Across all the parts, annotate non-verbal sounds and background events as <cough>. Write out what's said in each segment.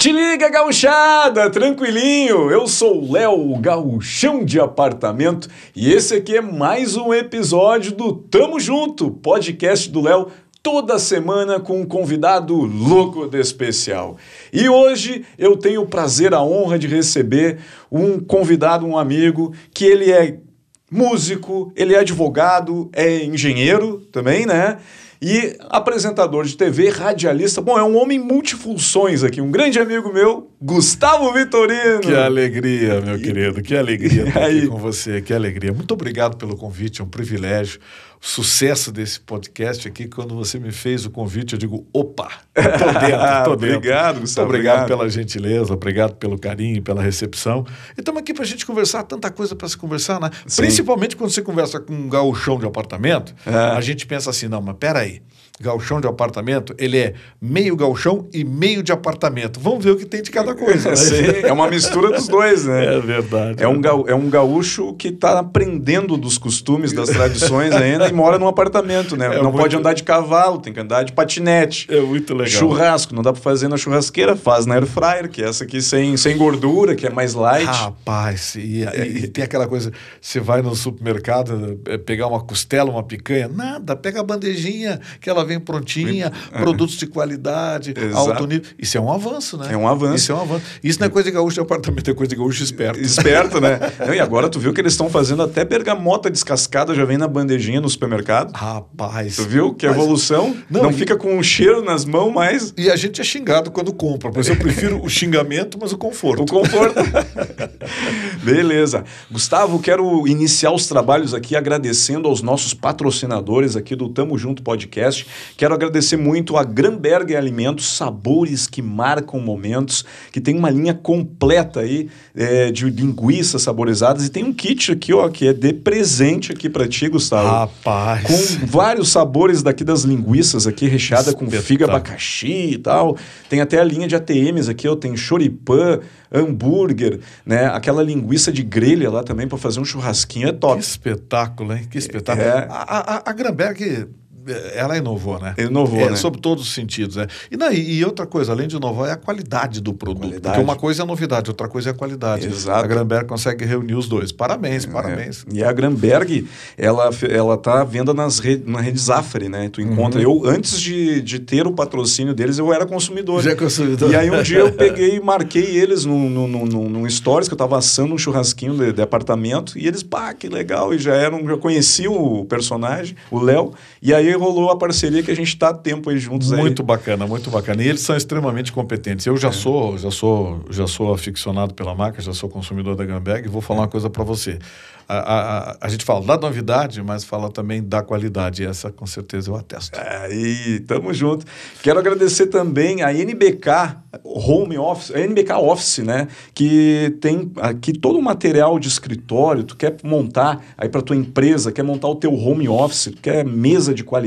Te liga, gauchada, tranquilinho. Eu sou o Léo, gauchão de apartamento, e esse aqui é mais um episódio do Tamo Junto, podcast do Léo, toda semana com um convidado louco de especial. E hoje eu tenho o prazer, a honra de receber um convidado, um amigo, que ele é músico, ele é advogado, é engenheiro também, né? E apresentador de TV, radialista. Bom, é um homem multifunções aqui, um grande amigo meu, Gustavo Vitorino. Que alegria, meu querido, que alegria estar aqui com você, que alegria. Muito obrigado pelo convite, é um privilégio sucesso desse podcast aqui, quando você me fez o convite, eu digo, opa, dentro, tô <laughs> dentro. obrigado, Gustavo. obrigado, obrigado pela gentileza, obrigado pelo carinho, pela recepção. E estamos aqui para a gente conversar, tanta coisa para se conversar, né? Sim. Principalmente quando você conversa com um gauchão de apartamento, é. a gente pensa assim, não, mas peraí, galchão de apartamento, ele é meio galchão e meio de apartamento. Vamos ver o que tem de cada coisa. Né? <laughs> Sim, é uma mistura dos dois, né? É verdade. É, um, é um gaúcho que está aprendendo dos costumes, das tradições ainda e mora num apartamento, né? É não muito... pode andar de cavalo, tem que andar de patinete. É muito legal. Churrasco, não dá para fazer na churrasqueira, faz na air fryer, que é essa aqui sem, sem gordura, que é mais light. Rapaz, e, e, e tem aquela coisa, você vai no supermercado é, pegar uma costela, uma picanha, nada, pega a bandejinha que ela vem prontinha, é. produtos de qualidade, Exato. alto nível. Isso é um avanço, né? É um avanço. Isso é um avanço. Isso não é coisa de gaúcho de apartamento, é coisa de gaúcho esperto. Esperto, né? <laughs> e agora tu viu que eles estão fazendo até bergamota descascada, já vem na bandejinha no supermercado. Rapaz. Tu viu que evolução? Não, não e... fica com um cheiro nas mãos mais. E a gente é xingado quando compra, mas eu prefiro o xingamento, mas o conforto. O conforto. <laughs> Beleza. Gustavo, quero iniciar os trabalhos aqui agradecendo aos nossos patrocinadores aqui do Tamo Junto Podcast. Quero agradecer muito a Granberg Alimentos, sabores que marcam momentos, que tem uma linha completa aí é, de linguiças saborizadas e tem um kit aqui, ó, que é de presente aqui para ti, Gustavo. Rapaz. Com vários sabores daqui das linguiças aqui, recheada com figa, abacaxi e tal. Tem até a linha de ATMs aqui, ó, tem choripã, hambúrguer, né? Aquela linguiça de grelha lá também para fazer um churrasquinho é top. Que espetáculo, hein? Que espetáculo. É. A, a, a Granberg ela inovou, né? Inovou, é, né? Sob todos os sentidos, né? E, não, e outra coisa, além de inovar, é a qualidade do produto. Qualidade. Porque uma coisa é a novidade, outra coisa é a qualidade. Exato. A Granberg consegue reunir os dois. Parabéns, é. parabéns. E a Granberg, ela, ela tá venda nas rede, na rede Zafari, né? Tu encontra... Uhum. Eu, antes de, de ter o patrocínio deles, eu era consumidor. Já é consumidor. E aí um dia eu <laughs> peguei e marquei eles num, num, num, num stories, que eu tava assando um churrasquinho de, de apartamento, e eles, pá, que legal, e já eram, já conheciam o personagem, o Léo, e aí rolou a parceria que a gente está tempo aí juntos muito aí. bacana, muito bacana. E eles são extremamente competentes. Eu já é. sou, já sou, já sou aficionado pela marca, já sou consumidor da Gambag e vou falar é. uma coisa para você. A, a, a, gente fala da novidade, mas fala também da qualidade. E essa, com certeza, eu atesto. Aí, tamo junto. Quero agradecer também a NBK Home Office, a NBK Office, né? Que tem aqui todo o material de escritório. Tu quer montar aí para tua empresa, quer montar o teu home office, tu quer mesa de qualidade,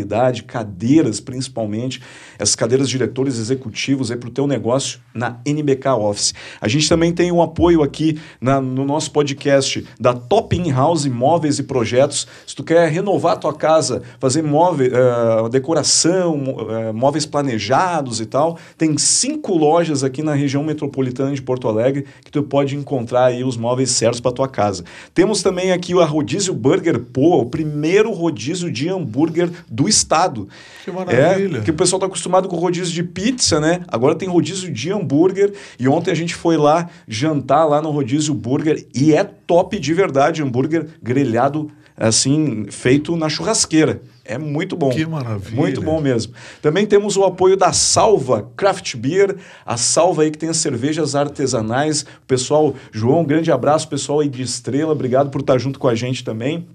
cadeiras principalmente, essas cadeiras de diretores executivos aí para o teu negócio na NBK Office. A gente também tem um apoio aqui na, no nosso podcast da Top In House Móveis e Projetos. Se tu quer renovar a tua casa, fazer móvel, uh, decoração, uh, móveis planejados e tal, tem cinco lojas aqui na região metropolitana de Porto Alegre que tu pode encontrar aí os móveis certos para tua casa. Temos também aqui a Rodízio Burger Poa, o primeiro rodízio de hambúrguer do estado. Que maravilha. É, que o pessoal está acostumado com rodízio de pizza, né? Agora tem rodízio de hambúrguer e ontem a gente foi lá jantar lá no rodízio burger e é top de verdade hambúrguer hambúrguer grelhado assim, feito na churrasqueira. É muito bom. Que maravilha. Muito bom mesmo. Também temos o apoio da Salva Craft Beer, a Salva aí que tem as cervejas artesanais. Pessoal, João, um grande abraço, pessoal aí de Estrela, obrigado por estar junto com a gente também.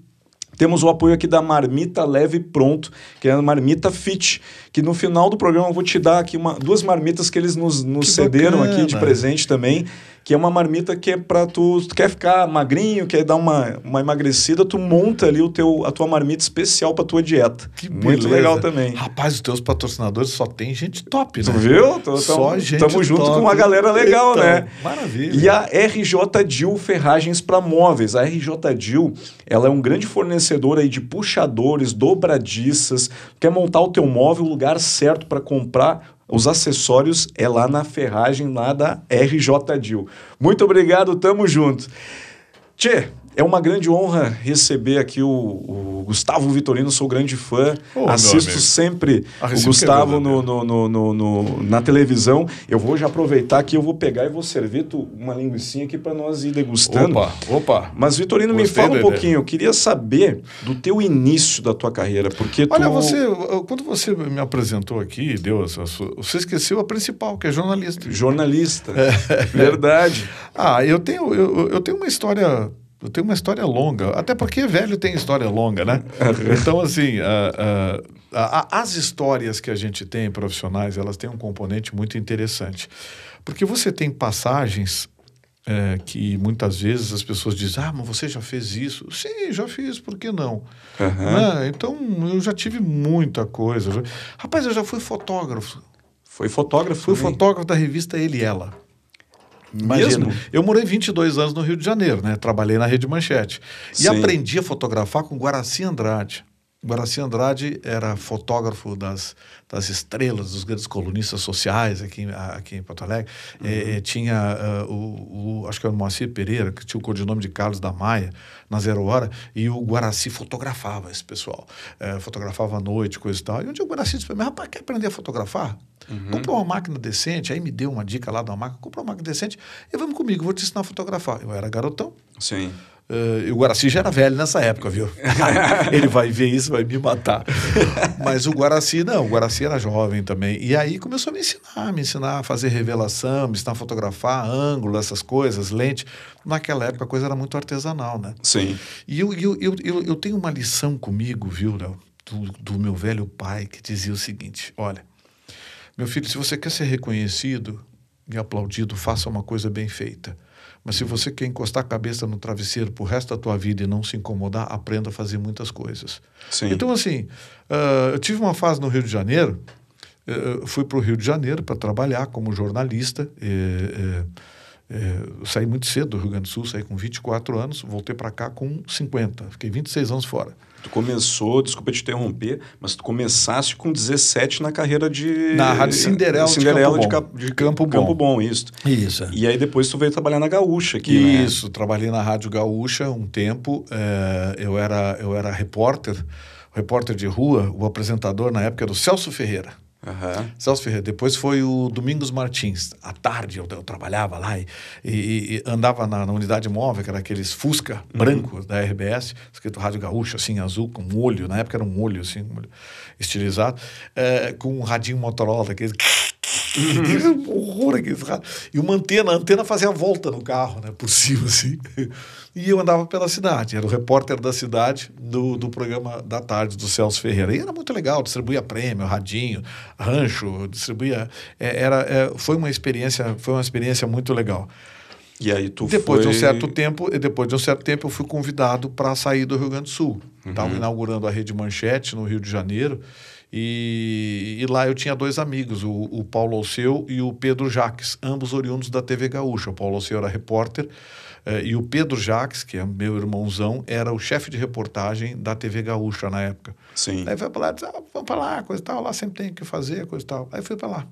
Temos o apoio aqui da Marmita Leve Pronto, que é a Marmita Fit, que no final do programa eu vou te dar aqui uma, duas marmitas que eles nos, nos cederam bacana. aqui de presente também que é uma marmita que é para tu, tu quer ficar magrinho, quer dar uma, uma emagrecida, tu monta ali o teu, a tua marmita especial para tua dieta. Que Muito legal também. Rapaz, os teus patrocinadores só tem gente top, né? Tu viu? Tô, só tamo, gente Tamo junto top. com uma galera legal, então, né? Maravilha. E a RJ Dil Ferragens para Móveis. A RJ Dil, ela é um grande fornecedor aí de puxadores, dobradiças. Quer montar o teu móvel, o lugar certo para comprar os acessórios é lá na ferragem, lá da RJ Dil. Muito obrigado, tamo junto. Tchê, é uma grande honra receber aqui o, o Gustavo Vitorino, sou grande fã. Oh, Assisto sempre o Gustavo no, no, no, no, na televisão. Eu vou já aproveitar que eu vou pegar e vou servir uma linguiça aqui para nós ir degustando. Opa, opa. Mas, Vitorino, Gostei me fala um pouquinho. Eu queria saber do teu início da tua carreira, porque Olha, tu... você, quando você me apresentou aqui, deu essa você esqueceu a principal, que é jornalista. Jornalista, é. verdade. <laughs> ah, eu tenho, eu, eu tenho uma história eu tenho uma história longa, até porque velho tem história longa, né? <laughs> Então, assim, uh, uh, as histórias que a gente tem profissionais, elas têm um componente muito interessante. Porque você tem passagens é, que muitas vezes as pessoas dizem, ah, mas você já fez isso? Sim, já fiz, por que não? Uhum. Né? Então, eu já tive muita coisa. Rapaz, eu já fui fotógrafo. Foi fotógrafo? Fui também. fotógrafo da revista Ele e Ela. Mesmo? eu morei 22 anos no Rio de Janeiro, né? Trabalhei na Rede Manchete. E Sim. aprendi a fotografar com Guaraci Andrade. Guaraci Andrade era fotógrafo das, das estrelas, dos grandes colunistas sociais aqui, aqui em Porto Alegre. Uhum. É, tinha uh, o, o, acho que era o Moacir Pereira, que tinha o codinome de Carlos da Maia, na Zero Hora, e o Guaraci fotografava esse pessoal. É, fotografava à noite, coisa e tal. E um dia o Guaraci disse para mim, rapaz, quer aprender a fotografar? Uhum. Compra uma máquina decente. Aí me deu uma dica lá de uma máquina, compra uma máquina decente e vamos comigo, vou te ensinar a fotografar. Eu era garotão. Sim. Uh, o Guaraci já era velho nessa época, viu? <laughs> Ele vai ver isso, vai me matar. Mas o Guaraci, não, o Guaraci era jovem também. E aí começou a me ensinar, me ensinar a fazer revelação, me ensinar a fotografar, ângulo, essas coisas, lente. Naquela época a coisa era muito artesanal, né? Sim. E eu, eu, eu, eu, eu tenho uma lição comigo, viu, Léo, do, do meu velho pai, que dizia o seguinte: olha, meu filho, se você quer ser reconhecido e aplaudido, faça uma coisa bem feita. Mas se você quer encostar a cabeça no travesseiro pro resto da tua vida e não se incomodar, aprenda a fazer muitas coisas. Sim. Então, assim, uh, eu tive uma fase no Rio de Janeiro, uh, fui para o Rio de Janeiro para trabalhar como jornalista. Uh, eu saí muito cedo do Rio Grande do Sul, saí com 24 anos, voltei para cá com 50, fiquei 26 anos fora. Tu começou, desculpa te interromper, mas tu começasse com 17 na carreira de. Na Rádio Cinderela, Cinderela de, Campo, de, de Campo, Bom. Campo Bom, isso. Isso. E aí depois tu veio trabalhar na Gaúcha aqui. Né? Isso, né? trabalhei na Rádio Gaúcha um tempo. É, eu, era, eu era repórter, repórter de rua, o apresentador na época era o Celso Ferreira. Uhum. Celso Ferreira. Depois foi o Domingos Martins. À tarde eu, eu trabalhava lá e, e, e andava na, na, unidade móvel, que era aqueles Fusca uhum. brancos da RBS, escrito Rádio Gaúcho, assim, azul, com um olho. Na época era um olho, assim, um olho estilizado, é, com um radinho Motorola, daquele. <laughs> Uhum. horror aquele E uma antena, a antena fazia a volta no carro, né? Por <laughs> cima, assim. E eu andava pela cidade, era o repórter da cidade do, do programa da tarde do Celso Ferreira. E era muito legal, distribuía prêmio, radinho, rancho, distribuía. É, era, é, foi uma experiência, foi uma experiência muito legal. E aí tu depois foi... de um certo tempo, depois de um certo tempo, eu fui convidado para sair do Rio Grande do Sul. Estava uhum. inaugurando a Rede Manchete no Rio de Janeiro. E, e, lá eu tinha dois amigos, o, o Paulo Alceu e o Pedro Jaques, ambos oriundos da TV Gaúcha. O Paulo Alceu era repórter Uh, e o Pedro Jacques, que é meu irmãozão, era o chefe de reportagem da TV Gaúcha na época. Sim. Aí foi para lá, disse, ah, vamos para lá, coisa e tal, lá sempre tem que fazer, coisa e tal. Aí fui para lá.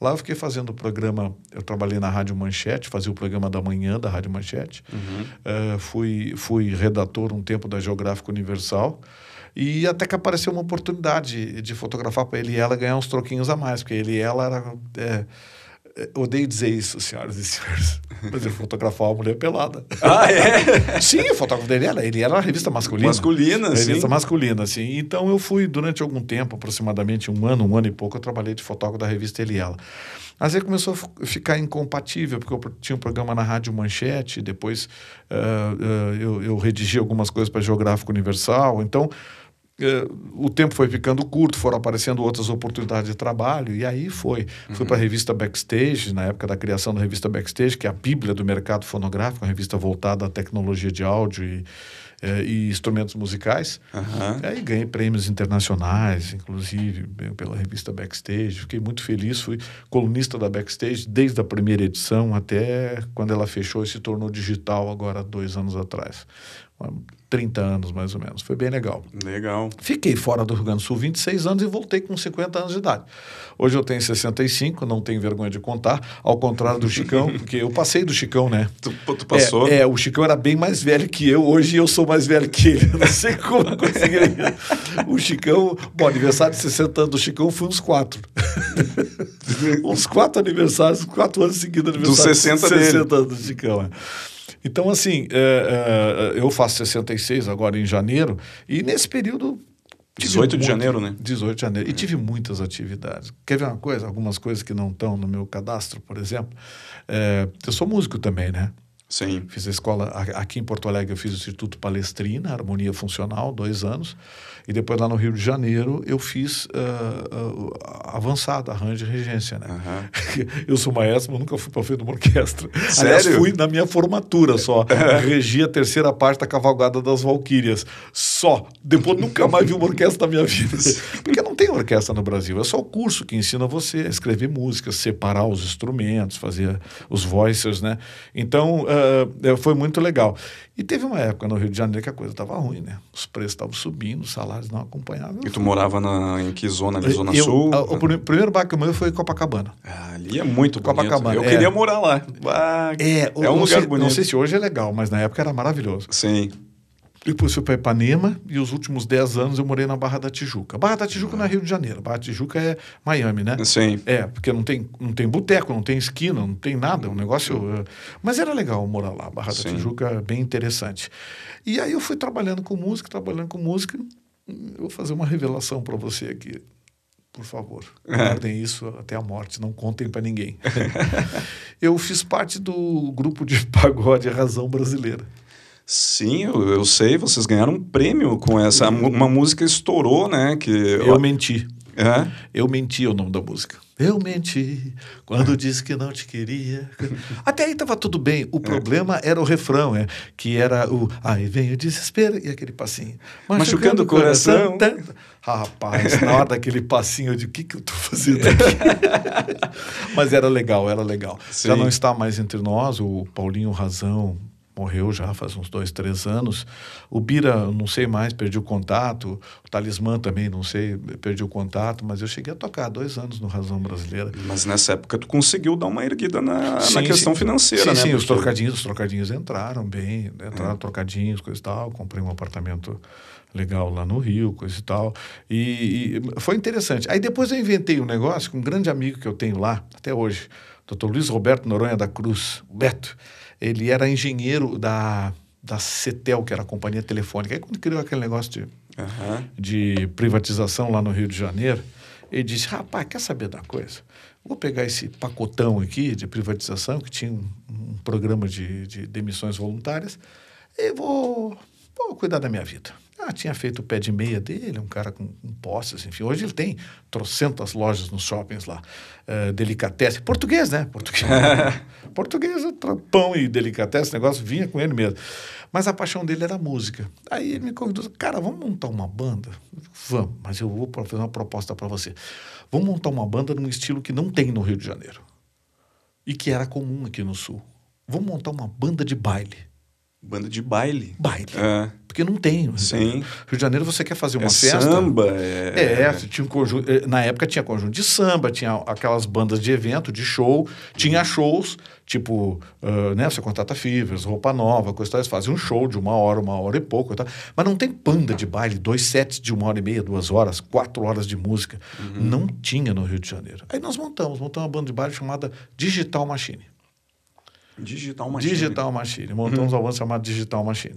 Lá eu fiquei fazendo o programa, eu trabalhei na Rádio Manchete, fazia o programa da manhã da Rádio Manchete. Uhum. Uh, fui, fui redator um tempo da Geográfica Universal. E até que apareceu uma oportunidade de fotografar para ele e ela ganhar uns troquinhos a mais, porque ele e ela era. É, odeio dizer isso, senhoras e senhores, <laughs> mas ele fotografava uma mulher pelada. Ah, é? <laughs> sim, o fotógrafo dele era, ele era uma revista masculina. Masculina, sim. Revista masculina, sim. Então eu fui, durante algum tempo, aproximadamente um ano, um ano e pouco, eu trabalhei de fotógrafo da revista Ele e Ela. Mas aí começou a ficar incompatível, porque eu tinha um programa na Rádio Manchete, depois uh, uh, eu, eu redigi algumas coisas para Geográfico Universal, então o tempo foi ficando curto, foram aparecendo outras oportunidades de trabalho, e aí foi. Uhum. Fui para a revista Backstage, na época da criação da revista Backstage, que é a bíblia do mercado fonográfico, uma revista voltada à tecnologia de áudio e, uh, e instrumentos musicais. Uhum. Aí ganhei prêmios internacionais, inclusive pela revista Backstage. Fiquei muito feliz, fui colunista da Backstage desde a primeira edição até quando ela fechou e se tornou digital agora dois anos atrás 30 anos mais ou menos. Foi bem legal. Legal. Fiquei fora do Rio Grande do Sul 26 anos e voltei com 50 anos de idade. Hoje eu tenho 65, não tenho vergonha de contar, ao contrário do Chicão, <laughs> porque eu passei do Chicão, né? Tu, tu passou? É, é, o Chicão era bem mais velho que eu, hoje eu sou mais velho que ele. Eu não sei <laughs> como eu consegui. o Chicão, bom, aniversário de 60 anos do Chicão foi uns quatro. <laughs> uns quatro aniversários, quatro anos seguidos aniversário. Dos 60, 60 anos do Chicão, é. Então, assim, é, é, eu faço 66 agora em janeiro, e nesse período. 18 de muito, janeiro, né? 18 de janeiro. E tive muitas atividades. Quer ver uma coisa? Algumas coisas que não estão no meu cadastro, por exemplo. É, eu sou músico também, né? Sim. Fiz a escola aqui em Porto Alegre, eu fiz o Instituto Palestrina, Harmonia Funcional, dois anos. E depois lá no Rio de Janeiro eu fiz uh, uh, avançado, arranjo e regência, né? Uhum. <laughs> Eu sou maestro, mas nunca fui para frente de uma orquestra. Sério? Aliás, fui na minha formatura só. <laughs> Regi a terceira parte da Cavalgada das Valquírias. Só. Depois nunca mais vi uma orquestra na minha vida. <laughs> Porque não tem orquestra no Brasil. É só o curso que ensina você a escrever músicas, separar os instrumentos, fazer os voicers, né? Então, uh, foi muito legal. E teve uma época no Rio de Janeiro que a coisa estava ruim, né? Os preços estavam subindo, os salários não acompanhavam. E tu morava na, em que zona? Na Zona eu, Sul? A, o primeiro bairro que eu morei foi Copacabana. Ah, ali é muito bonito. Copacabana. Eu é. queria morar lá. Ah, é, é um lugar sei, bonito. Não sei se hoje é legal, mas na época era maravilhoso. Sim. Depois fui para Ipanema e os últimos 10 anos eu morei na Barra da Tijuca. Barra da Tijuca ah. não é Rio de Janeiro. Barra da Tijuca é Miami, né? Sim. É, porque não tem, não tem boteco, não tem esquina, não tem nada. É um negócio. Uh... Mas era legal morar lá. Barra Sim. da Tijuca é bem interessante. E aí eu fui trabalhando com música, trabalhando com música. Eu vou fazer uma revelação para você aqui. Por favor, é. guardem isso até a morte, não contem para ninguém. <laughs> eu fiz parte do grupo de pagode Razão Brasileira. Sim, eu, eu, sei, vocês ganharam um prêmio com essa. Uma música estourou, né? Que... Eu menti. Eu menti o nome da música. Eu menti quando disse que não te queria. <laughs> Até aí estava tudo bem. O é. problema era o refrão, é, que era o Aí vem o desespero e aquele passinho. Machucando, Machucando o coração. coração. Rapaz, na hora daquele passinho, eu digo, o que, que eu estou fazendo <laughs> aqui? Mas era legal, era legal. Sim. Já não está mais entre nós, o Paulinho Razão, morreu já faz uns dois, três anos. O Bira, não sei mais, perdi o contato. O Talismã também, não sei, perdi o contato. Mas eu cheguei a tocar dois anos no Razão Brasileira. Mas nessa época tu conseguiu dar uma erguida na, sim, na questão sim. financeira, sim, né? Sim, os trocadinhos, os trocadinhos entraram bem, entraram é. trocadinhos, coisa e tal. Comprei um apartamento legal lá no Rio, coisa e tal. E, e, foi interessante. Aí depois eu inventei um negócio com um grande amigo que eu tenho lá, até hoje, Dr. Luiz Roberto Noronha da Cruz, Beto. Ele era engenheiro da, da CETEL, que era a companhia telefônica. Aí quando criou aquele negócio de, uhum. de privatização lá no Rio de Janeiro, ele disse, rapaz, quer saber da coisa? Vou pegar esse pacotão aqui de privatização, que tinha um, um programa de, de demissões voluntárias, e vou, vou cuidar da minha vida. Ah, tinha feito o pé de meia dele, um cara com, com posses, enfim. Hoje ele tem trocentas lojas nos shoppings lá. Uh, delicatessen. Português, né? Português. <laughs> Português, pão e delicatessen, negócio vinha com ele mesmo. Mas a paixão dele era a música. Aí ele me convidou, cara, vamos montar uma banda? Vamos, mas eu vou fazer uma proposta para você. Vamos montar uma banda num estilo que não tem no Rio de Janeiro. E que era comum aqui no Sul. Vamos montar uma banda de baile. Banda de baile. Baile. É. Porque não tem. Sim. Rio de Janeiro você quer fazer uma é festa. Samba, é. É, tinha um conjunto. Eh, na época tinha conjunto de samba, tinha aquelas bandas de evento, de show, tinha shows, tipo, uh, né? Você contrata Fivers, roupa nova, coisa tal. Eles fazem um show de uma hora, uma hora e pouco. E tal. Mas não tem banda de baile, dois sets de uma hora e meia, duas horas, quatro horas de música. Uhum. Não tinha no Rio de Janeiro. Aí nós montamos, montamos uma banda de baile chamada Digital Machine. Digital Machine. Digital Machine. Montamos uhum. uma banda chamada Digital Machine.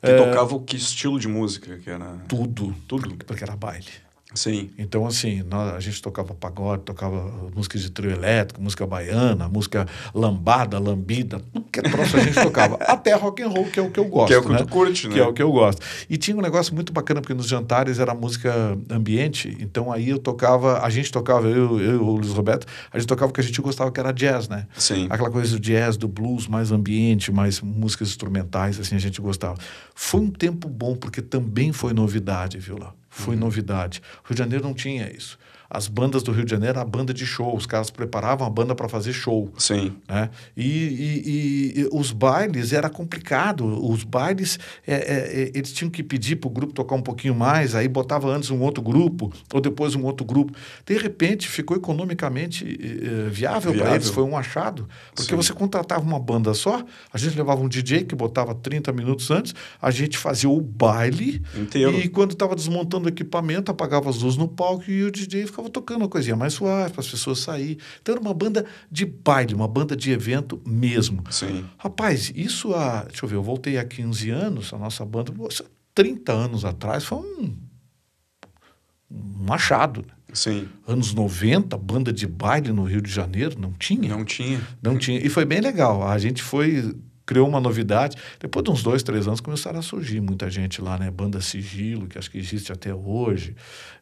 Que é, tocava o que estilo de música? Que era... Tudo, tudo, porque era baile. Sim. Então, assim, nós, a gente tocava pagode, tocava música de trio elétrico, música baiana, música lambada, lambida, tudo que é troço a gente tocava. <laughs> Até rock and roll, que é o que eu gosto. Que é o que né? tu curte, né? Que é o que eu gosto. E tinha um negócio muito bacana, porque nos jantares era música ambiente, então aí eu tocava, a gente tocava, eu, eu e o Luiz Roberto, a gente tocava o que a gente gostava, que era jazz, né? Sim. Aquela coisa do jazz, do blues, mais ambiente, mais músicas instrumentais, assim, a gente gostava. Foi um tempo bom, porque também foi novidade, viu lá? Foi uhum. novidade. O Rio de Janeiro não tinha isso. As bandas do Rio de Janeiro, a banda de show, os caras preparavam a banda para fazer show. Sim. Né? E, e, e, os bailes era complicado. Os bailes, é, é, é eles tinham que pedir para o grupo tocar um pouquinho mais, aí botava antes um outro grupo, ou depois um outro grupo. De repente, ficou economicamente é, viável, viável. para eles, foi um achado. Porque Sim. você contratava uma banda só, a gente levava um DJ que botava 30 minutos antes, a gente fazia o baile, Inteiro. e quando estava desmontando o equipamento, apagava as luzes no palco e o DJ ficava tocando uma coisinha mais suave para as pessoas sair. Então era uma banda de baile, uma banda de evento mesmo. Sim. Rapaz, isso há, deixa eu ver, eu voltei há 15 anos, a nossa banda, 30 anos atrás foi um, um achado. Né? Sim. Anos 90, banda de baile no Rio de Janeiro, não tinha. Não tinha. Não tinha. E foi bem legal. A gente foi criou uma novidade. Depois de uns dois, três anos, começaram a surgir muita gente lá, né? Banda Sigilo, que acho que existe até hoje.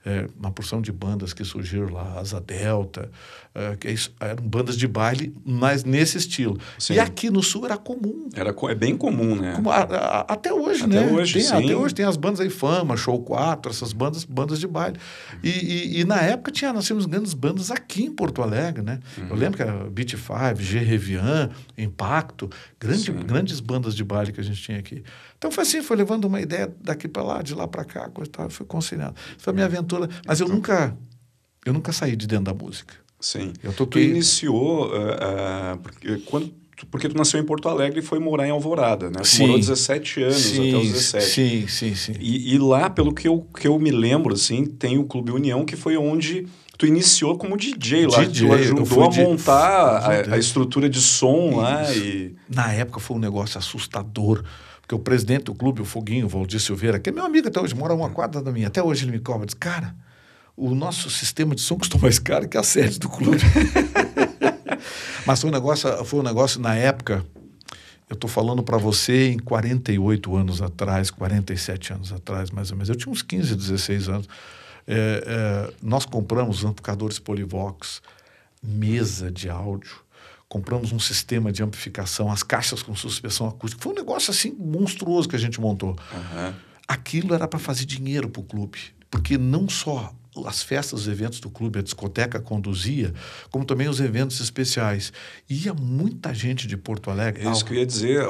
É, uma porção de bandas que surgiram lá, Asa Delta, é, que é eram bandas de baile, mas nesse estilo. Sim. E aqui no Sul era comum. Era, é bem comum, né? Como, a, a, até hoje, até né? Hoje, tem, sim. Até hoje tem as bandas aí, Fama, Show 4, essas bandas, bandas de baile. E, e, e na época tinha, nós tínhamos grandes bandas aqui em Porto Alegre, né? Uhum. Eu lembro que era Beat Five, G Revian, Impacto, grande, grandes bandas de baile que a gente tinha aqui. Então foi assim, foi levando uma ideia daqui para lá, de lá para cá, coisa tal, foi conciliando. Foi a minha aventura, mas eu nunca eu nunca saí de dentro da música. Sim. Eu toquei... Tu iniciou uh, uh, porque quando porque tu nasceu em Porto Alegre e foi morar em Alvorada, né? Tu sim. morou 17 anos sim, até os 17. Sim, sim, sim. E, e, lá, pelo que eu, que eu me lembro, assim, tem o Clube União, que foi onde tu iniciou como DJ lá. DJ, tu ajudou a montar a, a, estrutura de som Isso. lá. E... Na época foi um negócio assustador. Porque o presidente do clube, o Foguinho, o Valdir Silveira, que é meu amigo até hoje, mora uma quadra da minha, até hoje ele me cobra, diz, cara, o nosso sistema de som custou mais caro que a sede do clube. <laughs> Mas foi um negócio, foi um negócio na época, eu estou falando para você em 48 anos atrás, 47 anos atrás, mais ou menos. Eu tinha uns 15, 16 anos. É, é, nós compramos amplificadores Polivox, mesa de áudio, compramos um sistema de amplificação, as caixas com suspensão acústica. Foi um negócio assim monstruoso que a gente montou. Uhum. Aquilo era para fazer dinheiro para o clube, porque não só as festas, os eventos do clube, a discoteca conduzia, como também os eventos especiais. Ia muita gente de Porto Alegre. É isso que eu ia dizer.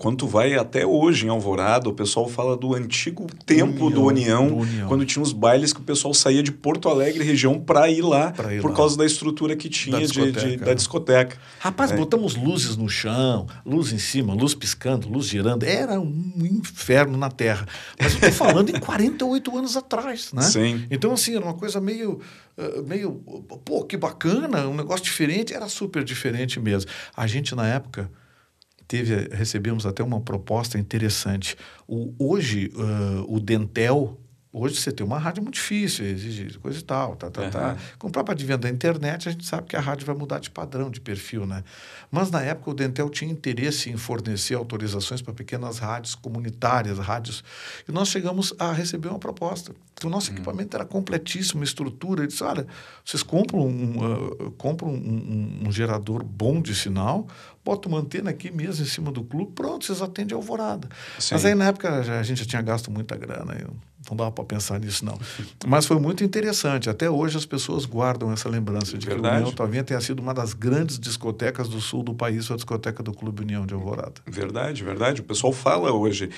Quando tu vai até hoje em Alvorada, o pessoal fala do antigo tempo União, do, União, do União, quando tinha os bailes que o pessoal saía de Porto Alegre, região, para ir lá, ir por lá. causa da estrutura que tinha da discoteca. De, de, da discoteca. Rapaz, é. botamos luzes no chão, luz em cima, luz piscando, luz girando. Era um inferno na Terra. Mas eu estou falando em 48 <laughs> anos atrás, né? Sim. Então, assim, era uma coisa meio, meio, pô, que bacana, um negócio diferente, era super diferente mesmo. A gente, na época, teve, recebemos até uma proposta interessante. O, hoje, uh, o Dentel, Hoje você tem uma rádio é muito difícil, exige coisa e tal, tá, tá, uhum. tá. Comprar para advento da internet, a gente sabe que a rádio vai mudar de padrão, de perfil, né? Mas na época o Dentel tinha interesse em fornecer autorizações para pequenas rádios comunitárias, rádios. E nós chegamos a receber uma proposta. O nosso uhum. equipamento era completíssimo, estrutura. Ele disse: olha, vocês compram um, uh, compram um, um, um gerador bom de sinal, bota uma antena aqui mesmo em cima do clube, pronto, vocês atendem a alvorada. Sim. Mas aí na época a gente já tinha gasto muita grana. Eu, não dava para pensar nisso, não. Mas foi muito interessante. Até hoje as pessoas guardam essa lembrança de Verdade. que o União Tavinha tenha sido uma das grandes discotecas do sul do país, a discoteca do Clube União de Alvorada. Verdade, verdade. O pessoal fala hoje.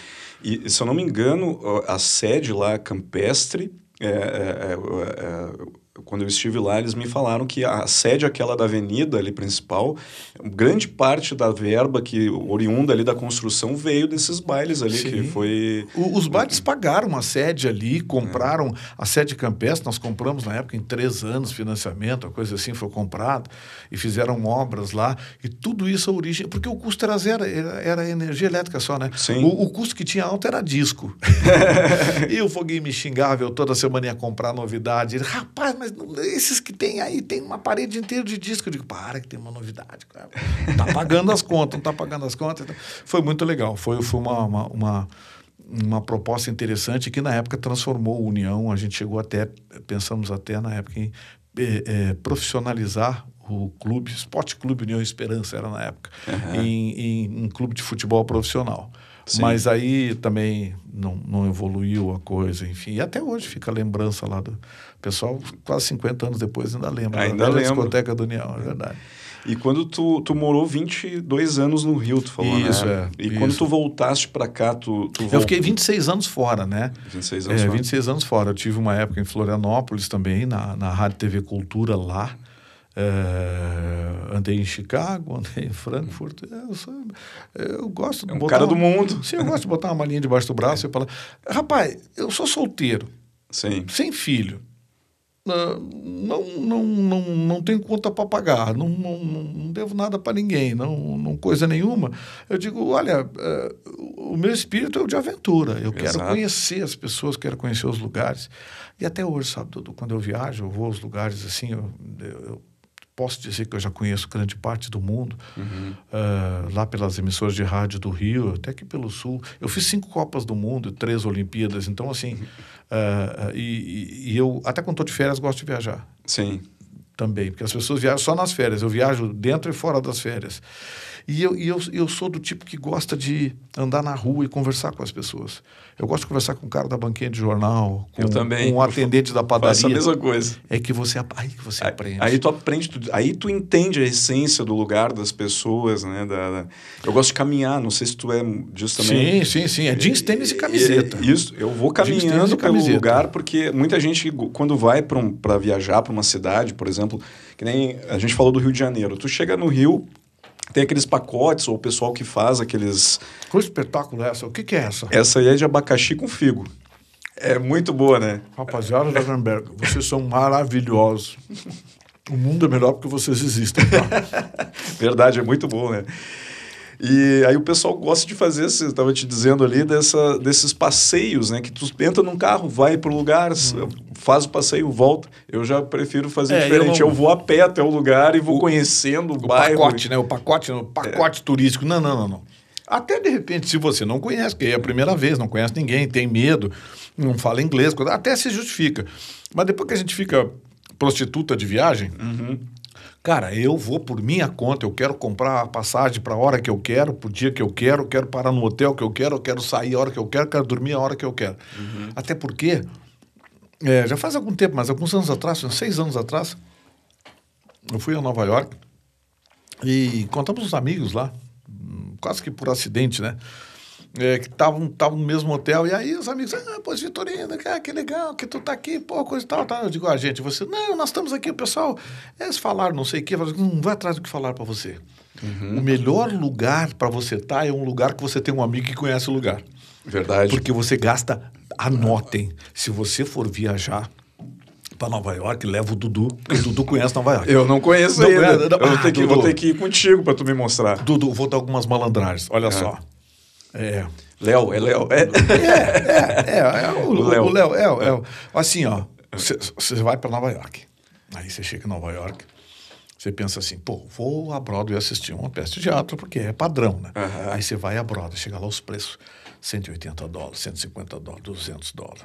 E, se eu não me engano, a sede lá, Campestre, é, é, é, é quando eu estive lá, eles me falaram que a sede aquela da avenida ali principal, grande parte da verba que oriunda ali da construção veio desses bailes ali, Sim. que foi... O, os bailes pagaram a sede ali, compraram é. a sede campestre, nós compramos na época em três anos financiamento, a coisa assim foi comprado, e fizeram obras lá, e tudo isso a origem... Porque o custo era zero, era, era energia elétrica só, né? Sim. O, o custo que tinha alto era disco. <laughs> e o Foguinho me xingava, eu toda semana ia comprar novidade. Ele, rapaz, mas esses que tem aí, tem uma parede inteira de disco. Eu digo, para que tem uma novidade. Cara. Tá pagando as contas, não tá pagando as contas. Foi muito legal. Foi, foi uma, uma, uma, uma proposta interessante que na época transformou a União. A gente chegou até, pensamos até na época em é, é, profissionalizar o clube, Esporte Clube União Esperança era na época, uhum. em, em um clube de futebol profissional. Sim. Mas aí também não, não evoluiu a coisa, enfim. E até hoje fica a lembrança lá do pessoal, quase 50 anos depois, ainda lembra. Ainda lembra. discoteca do União, é verdade. E quando tu, tu morou 22 anos no Rio, tu falou, isso, né? É, e isso. quando tu voltaste para cá, tu, tu Eu fiquei 26 anos fora, né? 26 anos é, fora. 26 anos fora. Eu tive uma época em Florianópolis também, na, na Rádio TV Cultura lá. É, andei em Chicago, <laughs> andei em Frankfurt. É, eu, sou, eu gosto de é um cara do mundo. Sim, eu gosto de botar uma malinha debaixo do braço e falar: Rapaz, eu sou solteiro. Sim. Sem filho. Não, não, não, não tenho conta para pagar, não, não, não devo nada para ninguém, não, não coisa nenhuma. Eu digo, olha, uh, o meu espírito é o de aventura. Eu Exato. quero conhecer as pessoas, quero conhecer os lugares. E até hoje, sabe, Dudu, quando eu viajo, eu vou aos lugares assim, eu, eu posso dizer que eu já conheço grande parte do mundo, uhum. uh, lá pelas emissoras de rádio do Rio, até aqui pelo Sul. Eu fiz cinco Copas do Mundo, três Olimpíadas, então assim, uh, e, e, eu, até quando estou de férias, gosto de viajar. Sim. Também, porque as pessoas viajam só nas férias, eu viajo dentro e fora das férias. E eu, e eu, eu sou do tipo que gosta de andar na rua e conversar com as pessoas. Eu gosto de conversar com o cara da banquinha de jornal, com, eu também. com o atendente da padaria. <laughs> Faço a mesma coisa. É que você, aí que você aí, aprende. Aí tu aprende, tu, aí tu entende a essência do lugar das pessoas, né? Da, da... Eu gosto de caminhar, não sei se tu é disso também. Sim, sim, sim. É jeans, tênis e camiseta. É, isso, eu vou caminhando pelo lugar, porque muita gente, quando vai para um, viajar para uma cidade, por exemplo, que nem a gente falou do Rio de Janeiro, tu chega no Rio, tem aqueles pacotes, ou o pessoal que faz aqueles. Que espetáculo é essa? O que, que é essa? Essa aí é de abacaxi com figo. É muito boa, né? Rapaziada da Granberg, vocês são maravilhosos. O mundo é melhor porque vocês existem, tá? <laughs> Verdade, é muito bom, né? E aí o pessoal gosta de fazer, você estava te dizendo ali, dessa, desses passeios, né? Que tu entra num carro, vai para o lugar, hum. faz o passeio, volta. Eu já prefiro fazer é, diferente. Eu, não... eu, vou a pé até o lugar e vou o, conhecendo o, o bairro. pacote, né? O pacote, o pacote é. turístico. Não, não, não, não. Até de repente, se você não conhece, que é a primeira vez, não conhece ninguém, tem medo, não fala inglês, até se justifica. Mas depois que a gente fica prostituta de viagem, uhum. Cara, eu vou por minha conta, eu quero comprar a passagem para a hora que eu quero, para o dia que eu quero, quero parar no hotel que eu quero, eu quero sair a hora que eu quero, quero dormir a hora que eu quero. Uhum. Até porque, é, já faz algum tempo, mas alguns anos atrás, seis anos atrás, eu fui a Nova York e encontramos uns amigos lá, quase que por acidente, né? É, que estavam no mesmo hotel, e aí os amigos, ah, pô, Vitorino, que, que legal que tu tá aqui, pô, coisa e tal, tal. Eu digo, ah, gente, você, não, nós estamos aqui, o pessoal, eles falaram não sei o quê, não vai atrás do que falar para você. Uhum. O melhor lugar para você estar tá é um lugar que você tem um amigo que conhece o lugar. Verdade. Porque você gasta, anotem, se você for viajar, para Nova York, leva o Dudu, o Dudu conhece Nova York. Eu não conheço não ainda. Conhece, não, eu vou, ter que, vou ter que ir contigo para tu me mostrar. Dudu, vou dar algumas malandragens. Olha é. só. É. Léo, é Léo. É, é, é, é, é o Léo. O Léo, é, é, Assim, ó, você vai para Nova York. Aí você chega em Nova York, você pensa assim, pô, vou a Broadway assistir uma peça de teatro, porque é padrão, né? Uhum. Aí você vai a Broadway, chega lá os preços, 180 dólares, 150 dólares, 200 dólares.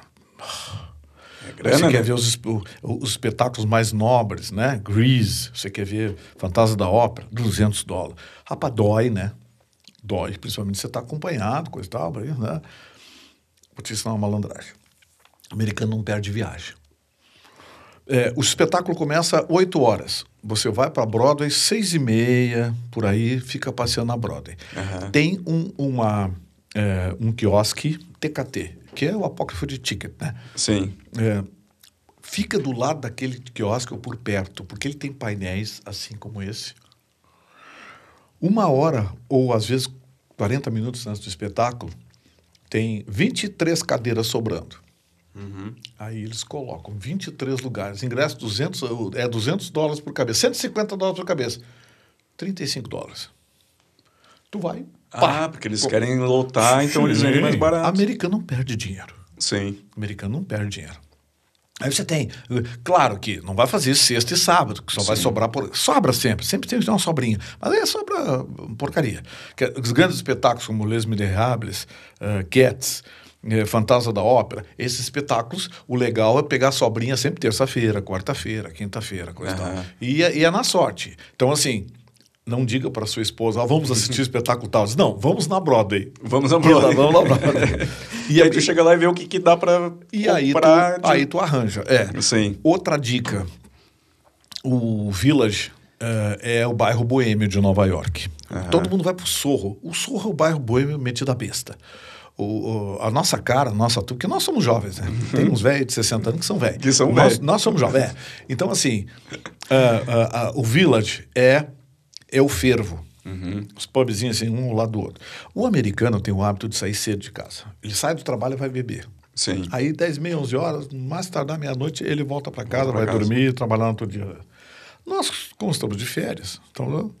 É grana, você né? quer ver os, os, espetáculos mais nobres, né? Grease, você quer ver Fantasma da Ópera, 200 dólares. Rapaz, dói, né? Dói, principalmente se você está acompanhado, coisa e tal, né? Vou te ensinar uma malandragem. O americano não perde viagem. É, o espetáculo começa 8 horas. Você vai para Broadway, seis e meia, por aí, fica passeando na Broadway. Uhum. Tem um, uma, é, um quiosque TKT, que é o apócrifo de ticket, né? Sim. É, fica do lado daquele quiosque ou por perto, porque ele tem painéis assim como esse. Uma hora, ou às vezes 40 minutos antes do espetáculo, tem 23 cadeiras sobrando. Uhum. Aí eles colocam 23 lugares. Ingresso 200, é 200 dólares por cabeça. 150 dólares por cabeça. 35 dólares. Tu vai. Ah, pá, porque eles pô. querem lotar, então Sim. eles vendem mais barato. Americano não perde dinheiro. Sim. Americano não perde dinheiro. Aí você tem, claro que não vai fazer sexta e sábado, que só Sim. vai sobrar por. Sobra sempre, sempre tem uma sobrinha. Mas aí sobra porcaria. Os grandes espetáculos como Les Miserables, uh, Cats, uh, Fantasma da Ópera, esses espetáculos, o legal é pegar a sobrinha sempre terça-feira, quarta-feira, quinta-feira, coisa uhum. tal. E, é, e é na sorte. Então, assim, não diga para sua esposa, ah, vamos assistir o espetáculo tal. Diz, não, vamos na Broadway. Vamos na Broadway. Vamos na Broadway. <laughs> e aí tu chega lá e vê o que, que dá para E aí tu, de... aí tu arranja. É. Sim. Outra dica. O Village uh, é o bairro boêmio de Nova York. Uhum. Todo mundo vai pro Sorro. O Sorro é o bairro boêmio metido a besta. O, o, a nossa cara, a nossa porque nós somos jovens, né? Uhum. Tem uns velhos de 60 anos que são velhos. Que são nós, nós somos jovens. É. Então, assim, uh, uh, uh, o Village é, é o fervo. Uhum. Os pubzinhos assim, um ao lado do outro. O americano tem o hábito de sair cedo de casa. Ele sai do trabalho e vai beber. Sim. Aí, 10, meia, 11 horas, mais tardar meia-noite, ele volta para casa, vai casa. dormir, trabalhar no outro dia. Nós, como estamos de férias, então,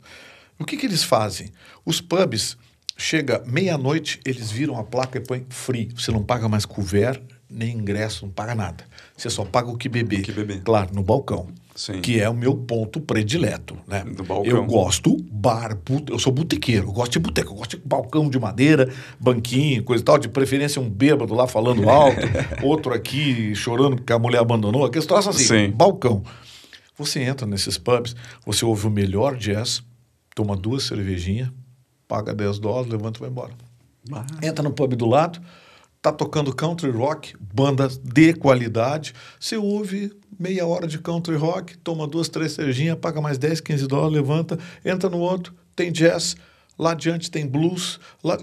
o que, que eles fazem? Os pubs, chega meia-noite, eles viram a placa e põem free. Você não paga mais couvert, nem ingresso, não paga nada. Você só paga o que beber. O que beber. Claro, no balcão. Sim. Que é o meu ponto predileto. Né? Do balcão. Eu gosto bar, eu sou botequeiro, eu gosto de boteco, eu gosto de balcão de madeira, banquinho, coisa e tal, de preferência um bêbado lá falando <laughs> alto, outro aqui chorando porque a mulher abandonou, aqueles troços assim, Sim. balcão. Você entra nesses pubs, você ouve o melhor jazz, toma duas cervejinhas, paga 10 dólares, levanta e vai embora. Ah. Entra no pub do lado, tá tocando country rock, bandas de qualidade, você ouve meia hora de country rock, toma duas, três cervejinhas, paga mais 10, 15 dólares, levanta, entra no outro, tem jazz, lá adiante tem blues, lá...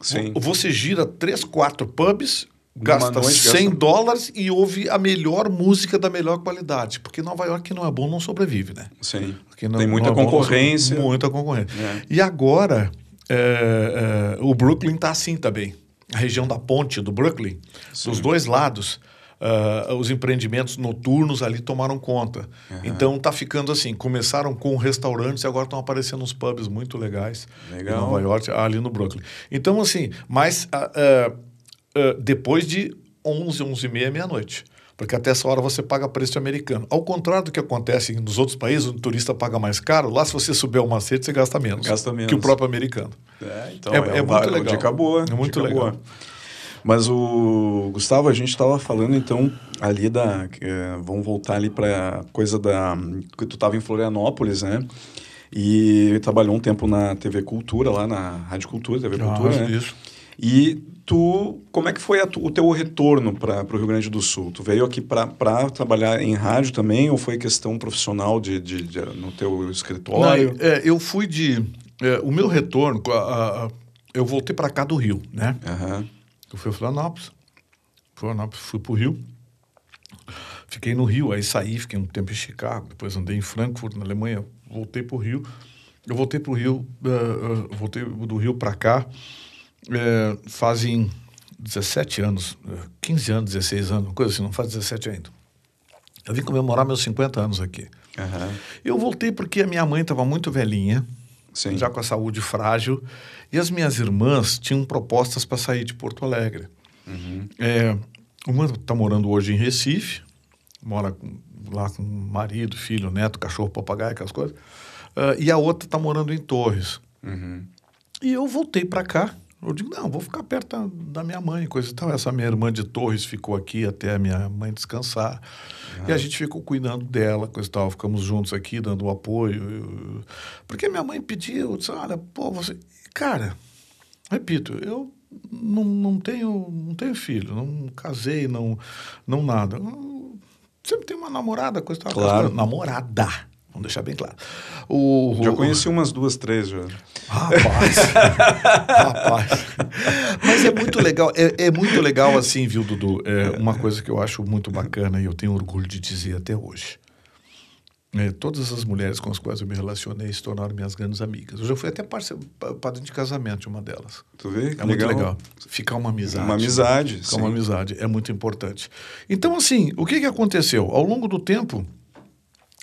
Sim. Você gira três, quatro pubs, gasta noite, 100 gasta... dólares e ouve a melhor música da melhor qualidade. Porque Nova York não é bom, não sobrevive, né? Sim. Não, Tem muita é concorrência. Bom, muita concorrência. É. E agora, é, é, o Brooklyn está assim também. A região da ponte do Brooklyn, Sim. dos dois lados, uh, os empreendimentos noturnos ali tomaram conta. Uhum. Então está ficando assim. Começaram com restaurantes e agora estão aparecendo uns pubs muito legais Legal. em Nova York, ali no Brooklyn. Então, assim, mas... Uh, uh, depois de 11, 11 e meia, meia-noite. Porque até essa hora você paga preço americano. Ao contrário do que acontece nos outros países, onde o turista paga mais caro, lá se você subir ao macete, você gasta menos. Gasta menos. Que o próprio americano. É, então é, é, é muito legal. Dica boa. É muito legal. Boa. Mas o Gustavo, a gente estava falando então ali da. É, vamos voltar ali para coisa da. que tu estava em Florianópolis, né? E trabalhou um tempo na TV Cultura, lá na Rádio Cultura, TV Cultura, ah, né? Isso. E tu, como é que foi tu, o teu retorno para o Rio Grande do Sul? Tu veio aqui para trabalhar em rádio também ou foi questão profissional de, de, de no teu escritório? Não, é, eu fui de... É, o meu retorno, a, a, eu voltei para cá do Rio, né? Uhum. Eu fui a Florianópolis. Florianópolis, fui para o Rio. Fiquei no Rio, aí saí, fiquei um tempo em Chicago, depois andei em Frankfurt, na Alemanha, voltei para o Rio. Eu voltei para o Rio, uh, uh, voltei do Rio para cá, é, fazem 17 anos, 15 anos, 16 anos, coisa assim, não faz 17 ainda. Eu vim comemorar meus 50 anos aqui. Uhum. Eu voltei porque a minha mãe estava muito velhinha, Sim. já com a saúde frágil, e as minhas irmãs tinham propostas para sair de Porto Alegre. Uhum. É, uma está morando hoje em Recife, mora com, lá com marido, filho, neto, cachorro, papagaio, aquelas coisas, uh, e a outra está morando em Torres. Uhum. E eu voltei para cá, eu digo, não, vou ficar perto da, minha mãe, coisa e tal. Essa minha irmã de Torres ficou aqui até a minha mãe descansar. Ah. E a gente ficou cuidando dela, coisa e tal. Ficamos juntos aqui, dando o apoio. Porque minha mãe pediu, disse, olha, pô, você... Cara, repito, eu não, não, tenho, não tenho filho, não casei, não, não nada. Eu sempre tenho uma namorada, coisa e tal. Claro. Namorada. Vamos deixar bem claro. O, já conheci umas duas, três já. Rapaz, <laughs> rapaz. Mas é muito legal, é, é, muito legal assim, viu, Dudu? É uma coisa que eu acho muito bacana e eu tenho orgulho de dizer até hoje. É, todas as mulheres com as quais eu me relacionei se tornaram minhas grandes amigas. Eu já fui até padrinho de casamento de uma delas. Tu vê? É muito legal. Ficar uma amizade. Uma amizade. Ficar sim. uma amizade é muito importante. Então, assim, o que, que aconteceu? Ao longo do tempo,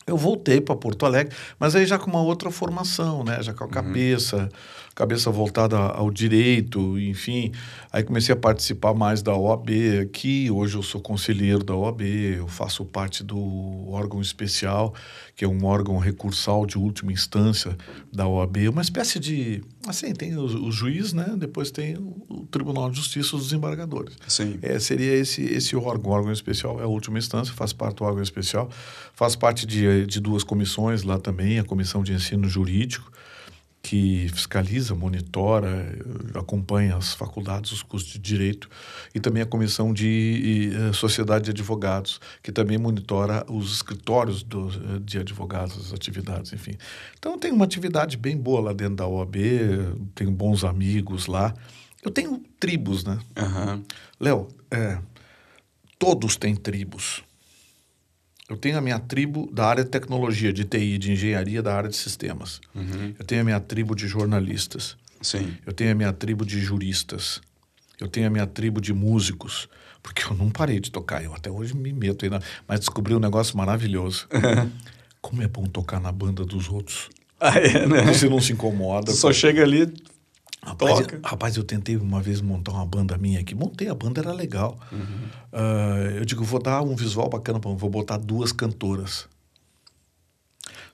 eu voltei para Porto Alegre, mas aí já com uma outra formação, né? Já com a uhum. cabeça, cabeça voltada ao direito, enfim. Aí comecei a participar mais da OAB aqui. Hoje eu sou conselheiro da OAB, eu faço parte do órgão especial, que é um órgão recursal de última instância da OAB, uma espécie de. Assim, tem o, o juiz, né? Depois tem o, Tribunal de Justiça dos Desembargadores. Sim. É, seria esse, esse órgão. O órgão especial é a última instância, faz parte do órgão especial, faz parte de de duas comissões lá também, a comissão de ensino jurídico, que fiscaliza, monitora, eh, acompanha as faculdades, os cursos de direito, e também a comissão de uh, sociedade de advogados, que também monitora os escritórios do, de advogados, as atividades, enfim. Então, tem uma atividade bem boa lá dentro da OAB, tenho bons amigos lá. Eu tenho tribos, né? Uhum. Léo, é, todos têm tribos. Eu tenho a minha tribo da área de tecnologia, de TI, de engenharia, da área de sistemas. Uhum. Eu tenho a minha tribo de jornalistas. Sim. Eu tenho a minha tribo de juristas. Eu tenho a minha tribo de músicos. Porque eu não parei de tocar. Eu até hoje me meto ainda. Mas descobri um negócio maravilhoso. <laughs> Como é bom tocar na banda dos outros. Ah, é, né? Você não se incomoda. Você só chega ali, Rapaz eu, rapaz, eu tentei uma vez montar uma banda minha aqui. Montei, a banda era legal. Uhum. Uh, eu digo, vou dar um visual bacana, pra, vou botar duas cantoras.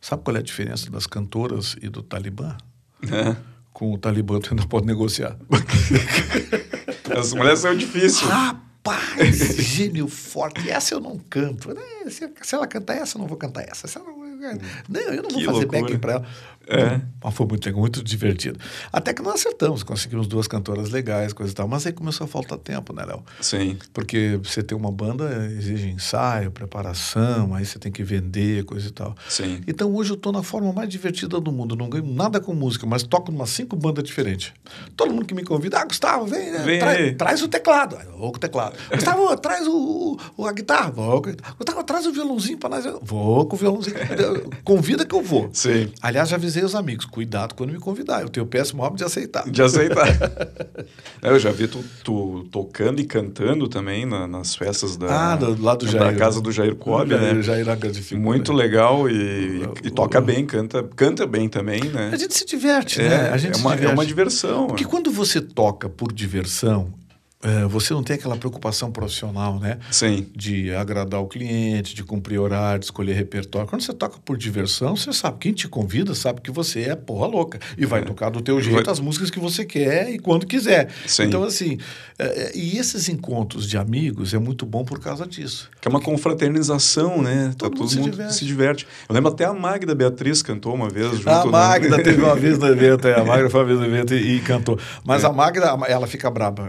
Sabe qual é a diferença das cantoras e do Talibã? É. Com o Talibã tu ainda pode negociar. <laughs> As mulheres são difíceis. Rapaz, gênio forte. Essa eu não canto. Né, Se, ela cantar essa, eu não vou cantar essa. Não, não, eu não Que vou fazer loucura. backing para ela. É. Mas foi muito, muito divertido. Até que nós acertamos, conseguimos duas cantoras legais, coisa e tal. Mas aí começou a faltar tempo, né, Léo? Sim. Porque você ter uma banda exige ensaio, preparação, aí você tem que vender, coisa e tal. Sim. Então hoje eu estou na forma mais divertida do mundo. Não ganho nada com música, mas toco umas cinco bandas diferentes. Todo mundo que me convida, ah, Gustavo, vem, né? Vem Tra- aí." traz o teclado. Eu vou com o teclado. <laughs> Gustavo, traz o, o- a guitarra. Vou com a guitarra. Gustavo, traz o violãozinho para nós. Vou com o violãozinho. <laughs> Convida que eu vou. Sim. Aliás, já avisei os amigos, cuidado quando me convidar. Eu tenho péssimo hábito de aceitar. De aceitar. <laughs> É, eu já vi tu, tu tocando e cantando também na- nas festas da, Ah, do- lá do da Jair. casa do Jair Cobb, né? Jair Agadifico, Muito legal e, O- e o- toca bem, canta, canta bem também, né? A gente se diverte, É, né? A gente é se uma, é diverte. uma diversão. Porque quando você toca por diversão, é, você não tem aquela preocupação profissional, né? Sim. De agradar o cliente, de cumprir horário, de escolher repertório. Quando você toca por diversão, você sabe, quem te convida sabe que você é porra louca. E vai tocar do teu jeito Vai- as músicas que você quer e quando quiser. Sim. Então, assim, é, é, e esses encontros de amigos é muito bom por causa disso. Que é uma confraternização, né? Todo Tá- mundo se diverte. se diverte. Eu lembro até a Magda Beatriz cantou uma vez junto. A né? Magda teve uma vez no evento, é, a Magda foi uma vez no evento e, e cantou. Mas a Magda, ela fica braba.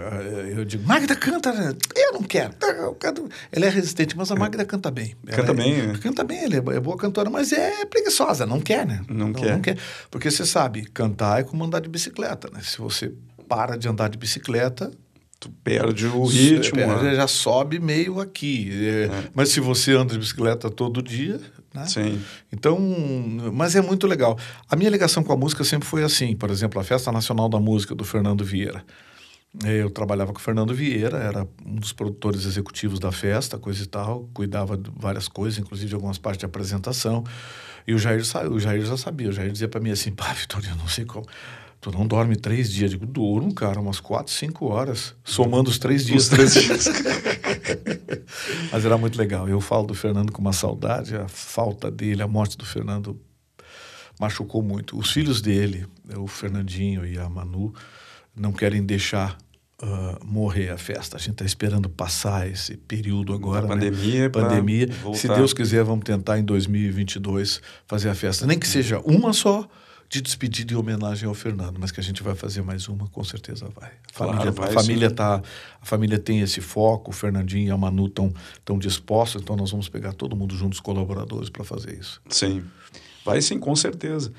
Eu digo, Magda canta. Eu não quero. Eu canto. Ela é resistente, mas a Magda canta bem. Ela Canta é- bem, né? Canta bem, ela é, é boa cantora, mas é preguiçosa, não quer, né? Não quer. Não quer. Porque você sabe, cantar é como andar de bicicleta, né? Se você para de andar de bicicleta, Tu perde o ritmo. é, né? já sobe meio aqui. É, Mas se você anda de bicicleta todo dia, né? Sim. Então, mas é muito legal. A minha ligação com a música sempre foi assim. Por exemplo, a Festa Nacional da Música do Fernando Vieira. Eu trabalhava com o Fernando Vieira, era um dos produtores executivos da festa, coisa e tal, cuidava de várias coisas, inclusive de algumas partes de apresentação. E o Jair, o Jair já sabia, o Jair dizia para mim assim, pá, Vitória, eu não sei como. Tu não dorme três dias? Eu digo, durmo, cara, umas quatro, cinco horas, somando os três dias. Os três dias. <laughs> Mas era muito legal. Eu falo do Fernando com uma saudade, a falta dele, a morte do Fernando machucou muito. Os filhos dele, o Fernandinho e a Manu, não querem deixar ah, morrer a festa. A gente está esperando passar esse período agora. Da né? pandemia pra Pandemia. Se Deus quiser, vamos tentar em 2022 fazer a festa. Nem que seja uma só de despedida e homenagem ao Fernando, mas que a gente vai fazer mais uma, com certeza vai. A Claro, família, vai, a família sim. tá, a família tem esse foco, o Fernandinho e a Manu estão tão dispostos, então nós vamos pegar todo mundo juntos, colaboradores, para fazer isso. Sim. Vai sim, com certeza.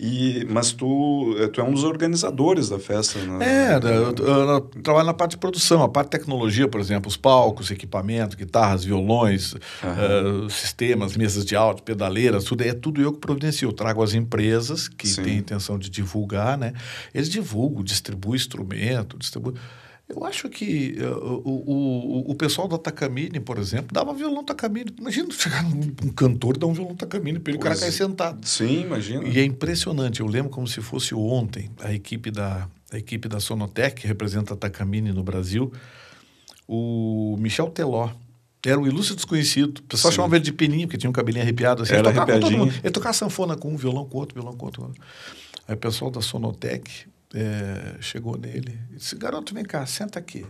E, mas tu, eh, tu é um dos organizadores da festa, né? É, eu, eu- eu trabalho na parte de produção, a parte de tecnologia, por exemplo, os palcos, equipamento, guitarras, violões, eh, sistemas, mesas de áudio, pedaleiras, tudo é tudo eu que providencio. Eu trago as empresas que Sim. têm intenção de divulgar, né? Eles divulgam, distribuem instrumento, distribuem. Eu acho que eh, o, o, o, pessoal da Takamine, por exemplo, dava violão Takamine. Imagina chegar um, um cantor e dar um violão Takamine para ele, o cara cair é. sentado. Sim, imagina. E é impressionante, eu lembro como se fosse ontem, a equipe da, a equipe da Sonotec, que representa a Takamine no Brasil, o Michel Teló. Era um ilustre desconhecido. O pessoal Sim. chamava ele de pininho, porque tinha um cabelinho arrepiado. Assim, Era ele tocava todo mundo. Ele tocava sanfona com um, violão com outro, violão com outro. Aí o pessoal da Sonotec eh, chegou nele e disse, garoto, vem cá, senta aqui.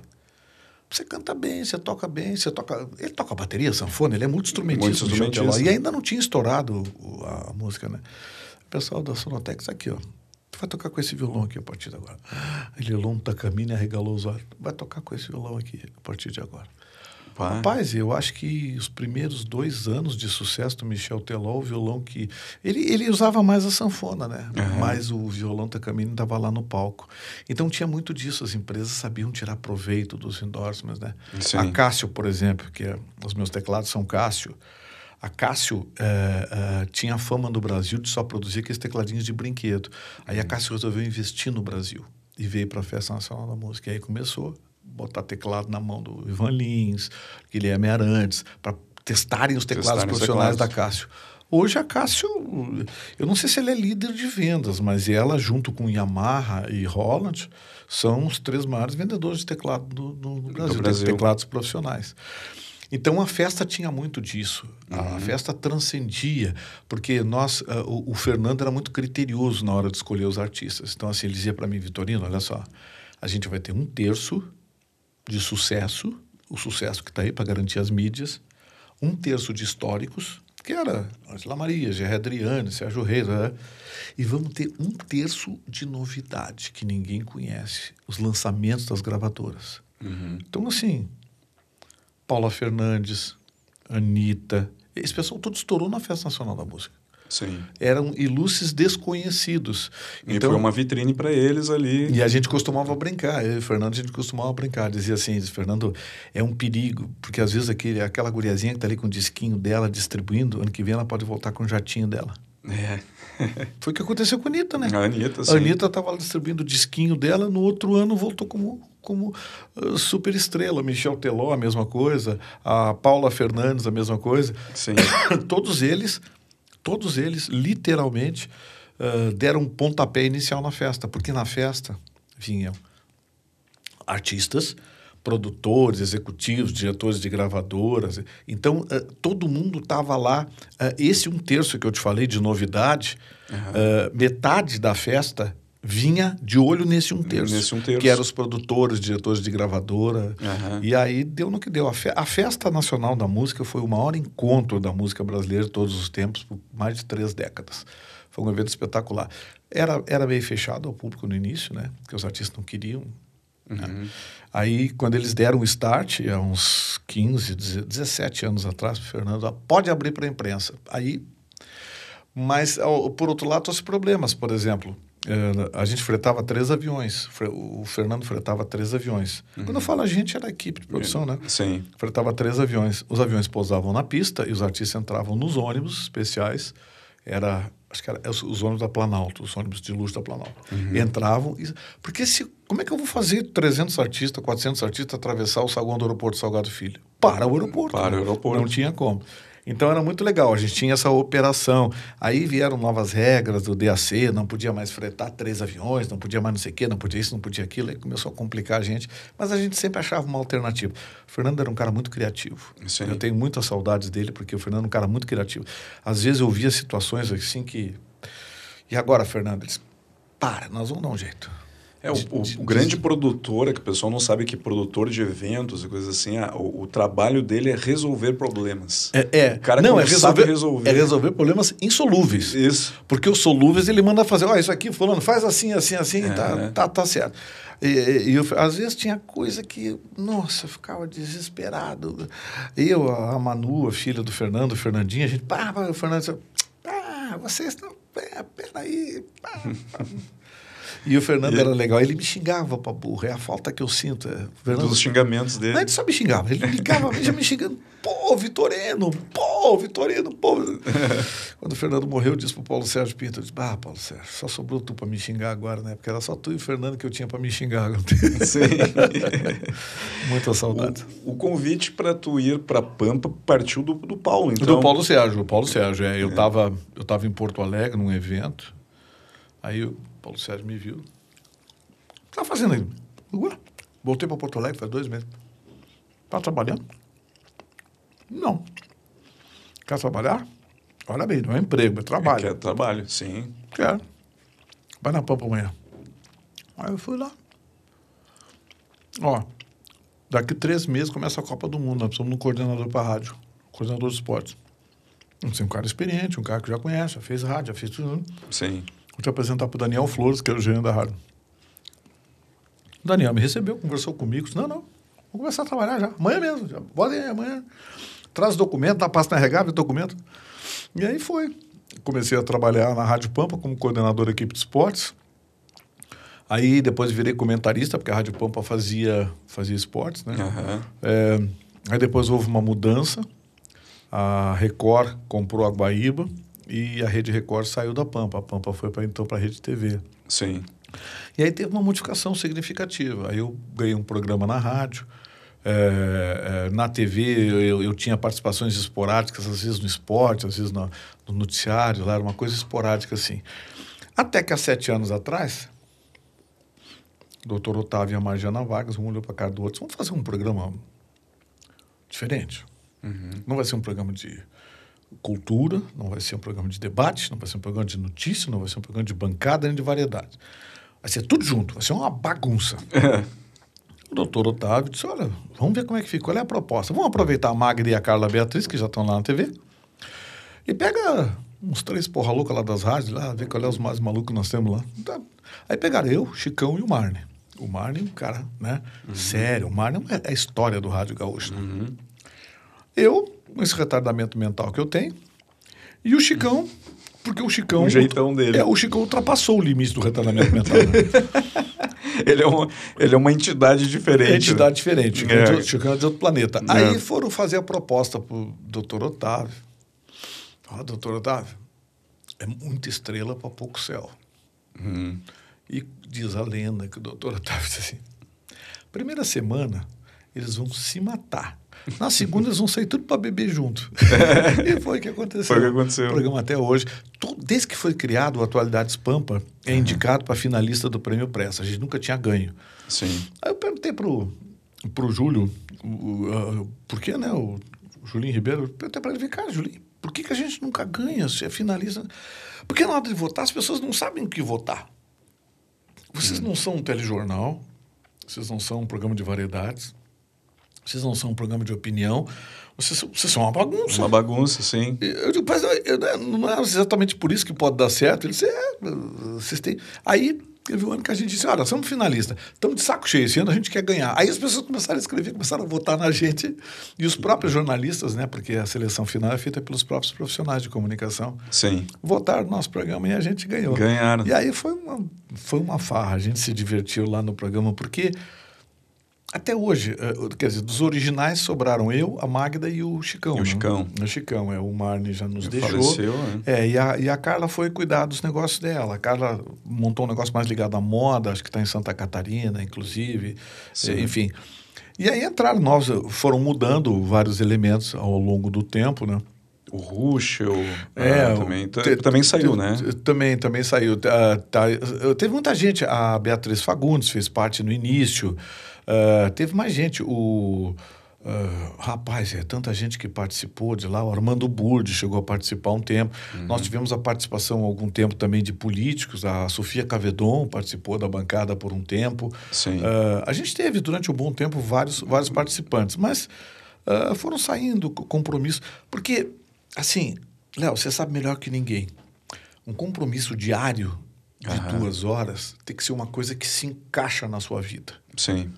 você canta bem, você toca bem, você toca. Ele toca bateria, sanfona, ele é muito instrumentista. Muito instrumentista. E ainda não tinha estourado a música, né? O pessoal da Sonotex aqui, ó. Tu vai tocar com esse violão aqui a partir de agora. Ele lonta caminho e arregalou os olhos. Vai tocar com esse violão aqui a partir de agora. Pá. Rapaz, eu acho que os primeiros dois anos de sucesso do Michel Teló, o violão que. Ele, ele usava mais a sanfona, né? Uhum. Mas o violão Takamine estava lá no palco. Então tinha muito disso. As empresas sabiam tirar proveito dos endorsements, né? Sim. A Cássio, por exemplo, que é, os meus teclados são Cássio. A Cássio é, é, tinha fama no Brasil de só produzir aqueles tecladinhos de brinquedo. Aí a uhum. Cássio resolveu investir no Brasil e veio para a Festa Nacional da Música. E aí começou botar teclado na mão do Ivan Lins, Guilherme Arantes, para testarem os teclados testarem profissionais teclados. da Cássio. Hoje a Cássio, eu não sei se ela é líder de vendas, mas ela, junto com Yamaha e Holland, são os três maiores vendedores de teclado do, do, do Brasil, do Brasil. teclados profissionais. Então a festa tinha muito disso. Uhum. A festa transcendia, porque nós, uh, o, o, Fernando era muito criterioso na hora de escolher os artistas. Então assim, ele dizia para mim, Vitorino, olha só, a gente vai ter um terço de sucesso, o sucesso que está aí para garantir as mídias, um terço de históricos, que era Angela Maria, Gerard Adriane, Sérgio Reis, né? e vamos ter um terço de novidade que ninguém conhece, os lançamentos das gravadoras. Uhum. Então, assim, Paula Fernandes, Anitta, esse pessoal todo estourou na Festa Nacional da Música. Sim. Eram ilustres desconhecidos. E então, foi uma vitrine para eles ali. E a gente costumava brincar, eu e o Fernando, a gente costumava brincar. Dizia assim, Fernando, é um perigo, porque às vezes aquele, aquela guriazinha que está ali com o disquinho dela distribuindo, ano que vem ela pode voltar com o jatinho dela. É. <laughs> Foi o que aconteceu com a Anitta, né? A Anitta, sim. A Anitta estava distribuindo o disquinho dela, no outro ano voltou como, como uh, super estrela. Michel Teló, a mesma coisa. A Paula Fernandes, a mesma coisa. Sim. <coughs> Todos eles todos eles, literalmente, uh, deram um pontapé inicial na festa, porque na festa vinham artistas, produtores, executivos, diretores de gravadoras. Então, uh, todo mundo estava lá. Uh, esse um terço que eu te falei de novidade, uhum. metade da festa vinha de olho nesse um terço, nesse um terço. que eram os produtores, diretores de gravadora. Uhum. E aí deu no que deu. A, fe a, Festa Nacional da Música foi o maior encontro da música brasileira de todos os tempos, por mais de três décadas. Foi um evento espetacular. Era, era meio fechado ao público no início, né? Porque os artistas não queriam. Né? Uhum. Né? Aí, quando eles deram o start, há uns 15, 17 anos atrás, o Fernando, pode abrir para a imprensa. Aí, mas, por outro lado, trouxe problemas. Por exemplo, a gente fretava três aviões. O Fernando fretava três aviões. Uhum. Quando eu falo a gente, era a equipe de produção, né? Sim. Fretava três aviões. Os aviões pousavam na pista e os artistas entravam nos ônibus especiais. Era, acho que era os ônibus da Planalto, os ônibus de luxo da Planalto. Uhum. Entravam. E, porque se, como é que eu vou fazer 300 artistas, 400 artistas atravessar o saguão do aeroporto Salgado Filho? Para o aeroporto. Para o aeroporto. Não tinha como. Então era muito legal, a gente tinha essa operação. Aí vieram novas regras do DAC, não podia mais fretar três aviões, não podia mais não sei o quê, não podia isso, não podia aquilo, aí começou a complicar a gente, mas a gente sempre achava uma alternativa. O Fernando era um cara muito criativo. Sim. Eu tenho muitas saudades dele, porque o Fernando é um cara muito criativo. Às vezes eu via situações assim que. E agora, Fernando? Eles, para, nós vamos dar um jeito. É, o, o, o, grande produtor, é que o pessoal não sabe que produtor de eventos e coisas assim, a, o, o, trabalho dele é resolver problemas. É, é. O cara não, é resolver, resolver. É resolver problemas insolúveis. Isso. Porque os solúveis ele manda fazer, ó, oh, isso aqui, fulano, faz assim, assim, assim, é, tá, né? tá, tá certo. E, e, eu, às vezes tinha coisa que, nossa, eu ficava desesperado. Eu, a Manu, a filha do Fernando, Fernandinha, a gente, pá, pá, o Fernando, ah, vocês estão, é, peraí, pá, pá. <laughs> E o Fernando e era legal, ele me xingava pra burro, é a falta que eu sinto. É, Fernando, Dos xingamentos dele. Não, ele só me xingava, ele ligava, já me xingando, pô, Vitorino, pô, Vitorino, pô. <laughs> Quando o Fernando morreu, eu disse pro Paulo Sérgio Pinto, eu disse, ah, Paulo Sérgio, só sobrou tu pra me xingar agora, né? Porque era só tu e o Fernando que eu tinha pra me xingar. <laughs> Sim. <laughs> Muita saudade. O, o convite para tu ir para Pampa partiu do, do Paulo, então. Do Paulo Sérgio, o Paulo Sérgio, é. Eu, é. Tava, eu tava em Porto Alegre, num evento, aí eu Paulo Sérgio me viu. O que tá fazendo aí? Ué, voltei para Porto Alegre faz dois meses. Tá trabalhando? Não. Quer trabalhar? Olha bem, não é emprego, é trabalho. Quer trabalho, sim. Quero. Vai na pampa amanhã. Aí eu fui lá. Ó, daqui três meses começa a Copa do Mundo, nós precisamos de um coordenador para rádio, coordenador de esportes. É um cara experiente, um cara que já conhece, já fez rádio, já fez tudo. Né? Sim. Vou te apresentar para o Daniel Flores, que era o gerente da rádio. O Daniel me recebeu, conversou comigo, disse, não, não, vou começar a trabalhar já, amanhã mesmo, já, pode ir amanhã. Traz documento, dá pasta na RH, documento. E aí foi. Comecei a trabalhar na Rádio Pampa como coordenador da equipe de esportes. Aí depois virei comentarista, porque a Rádio Pampa fazia, fazia esportes, né? Aham. É, aí depois houve uma mudança. A Record comprou a Guaíba e a Rede Record saiu da Pampa. A Pampa foi para então para a Rede TV. Sim. E aí teve uma modificação significativa. Aí eu ganhei um programa na rádio. É, é, na TV eu, eu tinha participações esporádicas, às vezes no esporte, às vezes no, no noticiário, lá era uma coisa esporádica assim. Até que há sete anos atrás, o doutor Otávio e a Marjana Vargas, um olhou para a cara do outro, vamos fazer um programa diferente. Não vai ser um programa de cultura, não vai ser um programa de debate, não vai ser um programa de notícia, não vai ser um programa de bancada nem de variedade. Vai ser tudo junto, vai ser uma bagunça. O doutor Otávio disse: Olha, vamos ver como é que fica, qual é a proposta. Vamos aproveitar a Magda e a Carla Beatriz, que já estão lá na TV, e pega uns três porra louca lá das rádios, lá, ver qual é os mais malucos que nós temos lá. Tá. Aí pegaram eu, Chicão e o Marne. O Marne, um cara, né? Sério, o Marne é a história do rádio gaúcho. né? Eu, com esse retardamento mental que eu tenho, e o Chicão, porque o Chicão. O jeitão dele. É, o Chicão ultrapassou o limite do retardamento mental. né? <laughs> Ele, é uma, ele é uma entidade diferente. É entidade diferente. Chicão, É. de, Chicão é de outro planeta. É. Aí foram fazer a proposta para o doutor Otávio. Ó, doutor Otávio, é muita estrela para pouco céu. Uhum. E diz a lenda que o doutor Otávio disse assim: primeira semana eles vão se matar. Na segunda eles vão sair tudo para beber junto. <laughs> e foi o que aconteceu. Foi o que aconteceu. O programa até hoje. Desde que foi criado o Atualidades Pampa, é indicado para finalista do Prêmio Pressa. A gente nunca tinha ganho. Sim. Aí eu perguntei pro, pro Júlio, o, o, ah, por que, né, o Julinho Ribeiro, eu perguntei para ele, vem cá, Julinho, por que, que a gente nunca ganha se é finalista? Porque na hora de votar, as pessoas não sabem o que votar. Vocês não são um telejornal, vocês não são um programa de variedades, vocês não são um programa de opinião, vocês, são- vocês são uma bagunça. Uma bagunça, sim. Eu digo, mas eu- eu- não é exatamente por isso que pode dar certo. Ele disse, é, vocês têm. Aí teve um ano que a gente disse, olha, somos finalistas, estamos de saco cheio, esse ano a gente quer ganhar. Aí as pessoas começaram a escrever, começaram a votar na gente, e os próprios jornalistas, né, porque a seleção final é feita pelos próprios profissionais de comunicação, Sim. votaram no nosso programa e a gente ganhou. Ganharam. E aí foi uma, foi uma farra, a gente se divertiu lá no programa, porque até hoje, eh, quer dizer, dos originais sobraram eu, a Magda e o Chicão. E o né? Chicão. O Chicão, é, o Marne já nos deixou. Faleceu, né? É, e a, e a Carla foi cuidar dos negócios dela. A Carla montou um negócio mais ligado à moda, acho que está em Santa Catarina, inclusive. Sim. Eh, enfim. E aí entraram novos, foram mudando vários elementos ao longo do tempo, né? O Ruschel É, ah, o- também, te- também saiu, te- né? Também, também saiu. Ah, tá, eh, teve muita gente. A Beatriz Fagundes fez parte no início. Ah, teve mais gente. O. ah, rapaz, é tanta gente que participou de lá. O Armando Burdi chegou a participar um tempo. Uhum. Nós tivemos a participação algum tempo também de políticos. A Sofia Cavedon participou da bancada por um tempo. Sim. Ah, a gente teve durante um bom tempo vários, vários participantes, mas ah, foram saindo co- compromissos. Porque, assim, Léo, você sabe melhor que ninguém. Um compromisso diário de Aham. duas horas tem que ser uma coisa que se encaixa na sua vida. Sim.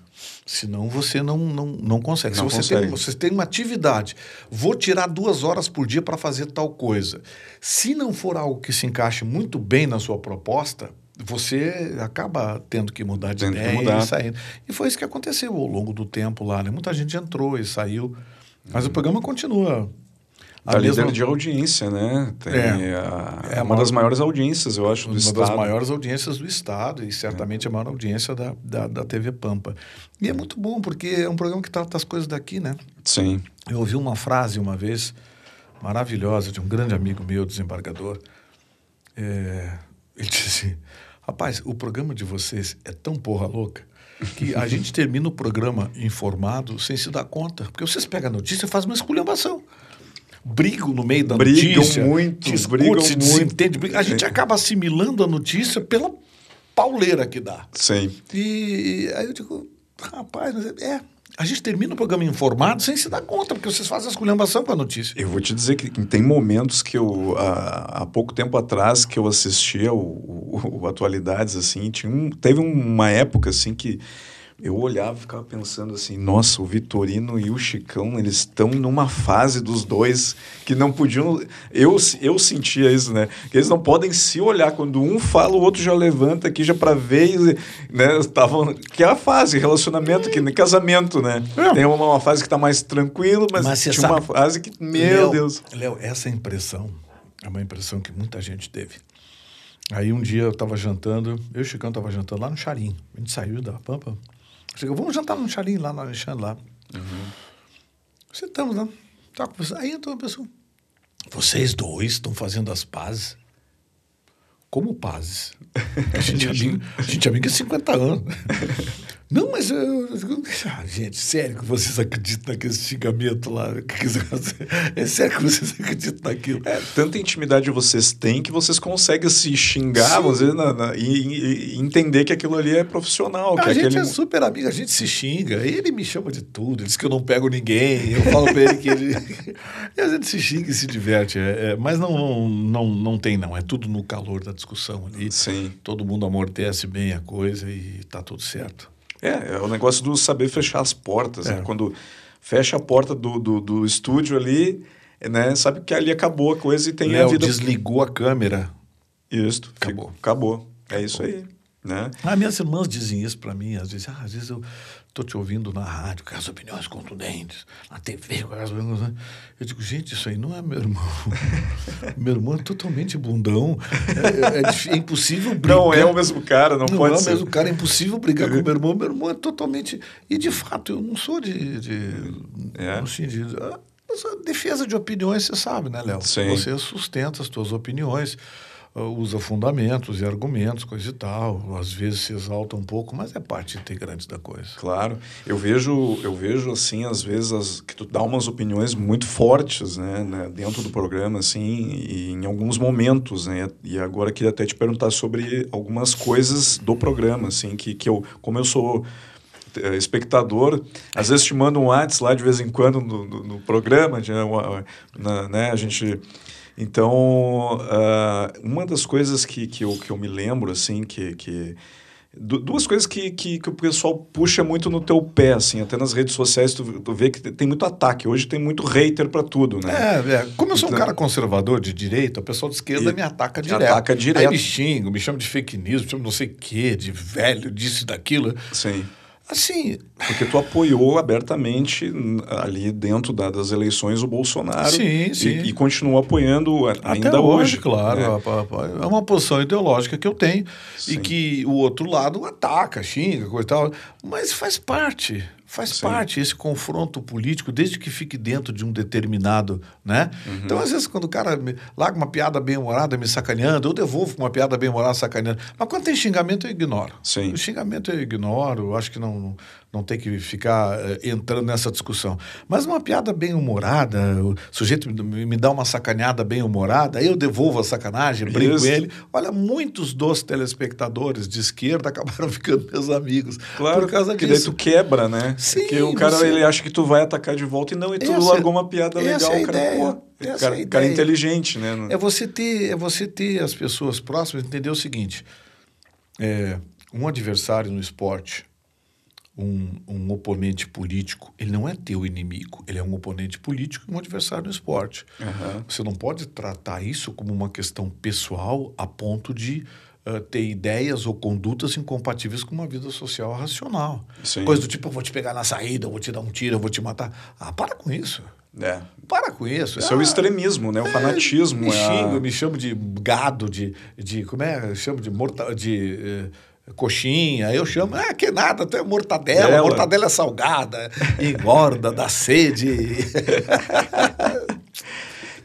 Senão você não, não, não consegue. Não Se você tem, consegue. você tem uma atividade, vou tirar duas horas por dia para fazer tal coisa. Se não for algo que se encaixe muito bem na sua proposta, você acaba tendo que mudar de Tendo ideia mudar. e saindo. E foi isso que aconteceu ao longo do tempo lá. Né? Muita gente entrou e saiu. Mas o programa continua. A Tá mesma- líder de audiência, né? Tem É. a- É a uma maior- das maiores audiências, eu acho, do uma estado. das maiores audiências do Estado e certamente a maior audiência da, da, da TV Pampa. E é muito bom, porque é um programa que trata as coisas daqui, né? Sim. Eu ouvi uma frase uma vez maravilhosa de um grande amigo meu, desembargador. É, ele <laughs> disse assim: Rapaz, o programa de vocês é tão porra louca que a <laughs> gente termina o programa informado sem se dar conta. Porque vocês pegam a notícia e fazem uma esculhambação. Brigam no meio da Brigam notícia. muito, discute, brigam se muito. desentende. briga. A gente acaba assimilando a notícia pela pauleira que dá. Sim. E aí eu digo, rapaz, mas é, a gente termina o programa informado sem se dar conta, porque vocês fazem a esculhambação com a notícia. Eu vou te dizer que tem momentos que eu, há, há pouco tempo atrás, que eu assistia o, o, o Atualidades, assim, tinha um, teve uma época, assim, que eu olhava e ficava pensando assim, nossa, o Vitorino e o Chicão, eles estão numa fase dos dois que não podiam... Eu, eu sentia isso, né? Que eles não podem se olhar. Quando um fala, o outro já levanta aqui já para ver, né? Estavam... Que é a fase, relacionamento, que casamento, né? É. Tem uma, uma, fase que está mais tranquilo, mas, mas tinha sabe, uma fase que, meu Léo, Deus... Léo, essa impressão é uma impressão que muita gente teve. Aí um dia eu estava jantando, eu e o Chicão estava jantando lá no Charim. A gente saiu da Pampa, Chegou, vamos jantar no chalinho lá no Alexandre lá. Uhum. Sentamos lá. Tá Aí entrou uma pessoa. Vocês dois estão fazendo as pazes? Como pazes? <laughs> A gente, é amigo, a gente é amigo há 50 anos. <laughs> Não, mas eu, ah, gente, sério que vocês acreditam naquele xingamento lá? É sério que vocês acreditam naquilo? É, tanta intimidade vocês têm que vocês conseguem se xingar dizer, na, na, e, e, entender que aquilo ali é profissional. A que gente aquele... é super amigo, a gente se xinga. Ele me chama de tudo, diz que eu não pego ninguém. Eu falo pra ele que ele. <laughs> e a gente se xinga e se diverte. É, é, mas não, não, não tem, não. É tudo no calor da discussão ali. Sim. Todo mundo amortece bem a coisa e tá tudo certo. É, é o negócio do saber fechar as portas. Né? É. Né? Quando fecha a porta do, do, do, estúdio ali, né? Sabe que ali acabou a coisa e tem Léo a vida. desligou a câmera. Isso. Acabou. Acabou. É acabou. isso aí. Né? Ah, minhas irmãs dizem isso para mim, às vezes. Ah, às vezes eu estou te ouvindo na rádio com as opiniões contundentes, na TV com as opiniões. Né? Eu digo, gente, isso aí não é meu irmão. <laughs> meu irmão é totalmente bundão. É, é, é, impossível brigar. Não é o mesmo cara, não, não pode ser. Não é o mesmo cara, é impossível brigar com meu irmão. Meu irmão é totalmente. E de fato, eu não sou de. de é. assim, de, de ah, defesa de opiniões, você sabe, né, Léo? Você sustenta as suas opiniões. Uh, usa fundamentos e argumentos, coisa e tal. Às vezes se exalta um pouco, mas é parte integrante da coisa. Claro. Eu vejo, eu vejo assim, às vezes, as, que tu dá umas opiniões muito fortes, né, né, dentro do programa, assim, e em alguns momentos, né? E agora queria até te perguntar sobre algumas coisas do programa, assim, que, que eu, como eu sou eh, espectador, às vezes te manda um WhatsApp lá de vez em quando no, no, no programa, de, na, né, a gente então, uh, uma das coisas que, que, eu, que eu me lembro, assim, que... que duas coisas que, que, que, o pessoal puxa muito no teu pé, assim, até nas redes sociais tu, tu vê que tem muito ataque. Hoje tem muito hater para tudo, né? É, é, como eu sou então, um cara conservador de direita, o pessoal de esquerda me ataca direto. Ataca direto. Aí me xinga, me chama de fake news, me chama de não sei o quê, de velho, disso e daquilo. Sim. Assim. Porque tu apoiou abertamente ali dentro da, das eleições o Bolsonaro. Sim, sim. E, e continua apoiando ainda Até hoje. claro. Né? É uma posição ideológica que eu tenho sim. e que o outro lado ataca, xinga, coisa e tal. Mas faz parte. Faz Sim. parte esse confronto político, desde que fique dentro de um determinado, né? Uhum. Então, às vezes, quando o cara me larga uma piada bem-humorada me sacaneando, eu devolvo uma piada bem-humorada sacaneando. Mas quando tem xingamento, eu ignoro. Sim. O xingamento eu ignoro, eu acho que não, não tem que ficar uh, entrando nessa discussão. Mas uma piada bem humorada, o sujeito me dá uma sacaneada bem humorada, eu devolvo a sacanagem, brinco Isso. ele. Olha, muitos dos telespectadores de esquerda <laughs> acabaram ficando meus amigos. Claro, por causa que disso. daí tu quebra, né? Sim. Porque o cara você... ele acha que tu vai atacar de volta e não, e tu essa, largou uma piada legal, é cara. Pô, cara, é cara inteligente, né? É você ter, é você ter as pessoas próximas entender o seguinte: é, um adversário no esporte um, um oponente político, ele não é teu inimigo, ele é um oponente político e um adversário no esporte. Uhum. Você não pode tratar isso como uma questão pessoal a ponto de uh, ter ideias ou condutas incompatíveis com uma vida social racional. Sim. Coisa do tipo, eu vou te pegar na saída, eu vou te dar um tiro, eu vou te matar. Ah, para com isso. É. Para com isso. Isso ah, é o extremismo, né? O é, fanatismo. Me é xingo, a... me chamo de gado, de, de como é? Eu chamo de morta, de uh, coxinha, eu chamo, ah, que nada, tu é mortadela, Dela. mortadela é salgada, engorda, dá sede. <laughs>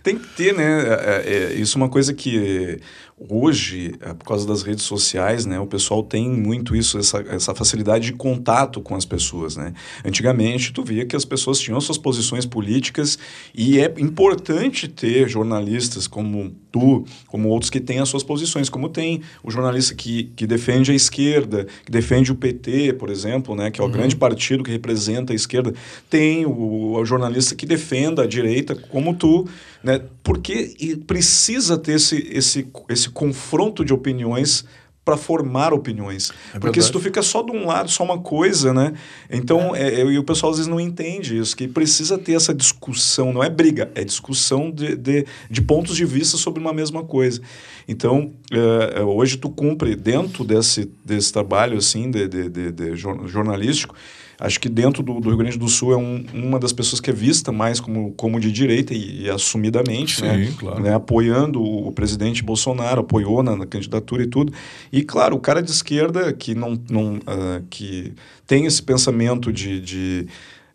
Tem que ter, né? É, é, isso é uma coisa que hoje, é, por causa das redes sociais, né, o pessoal tem muito isso, essa, essa facilidade de contato com as pessoas, né? Antigamente, tu via que as pessoas tinham suas posições políticas e é importante ter jornalistas como tu, como outros que têm as suas posições, como tem o jornalista que, que defende a esquerda, que defende o PT, por exemplo, né, que é o uhum. grande partido que representa a esquerda, tem o, o jornalista que defenda a direita, como tu, né? Porque precisa ter esse, esse, esse confronto de opiniões para formar opiniões. É Porque se tu fica só de um lado, só uma coisa, né? Então, é. É, e o pessoal às vezes não entende isso, que precisa ter essa discussão, não é briga, é discussão de, de, de pontos de vista sobre uma mesma coisa. Então, é hoje tu cumpre dentro desse, desse trabalho, assim, de, de, de jornalístico, acho que dentro do, do, Rio Grande do Sul é um, uma das pessoas que é vista mais como, como de direita e, e assumidamente, Sim, né? Claro. né? apoiando o, o, presidente Bolsonaro, apoiou na, na, candidatura e tudo. E claro, o cara de esquerda que não, não uh, que tem esse pensamento de, de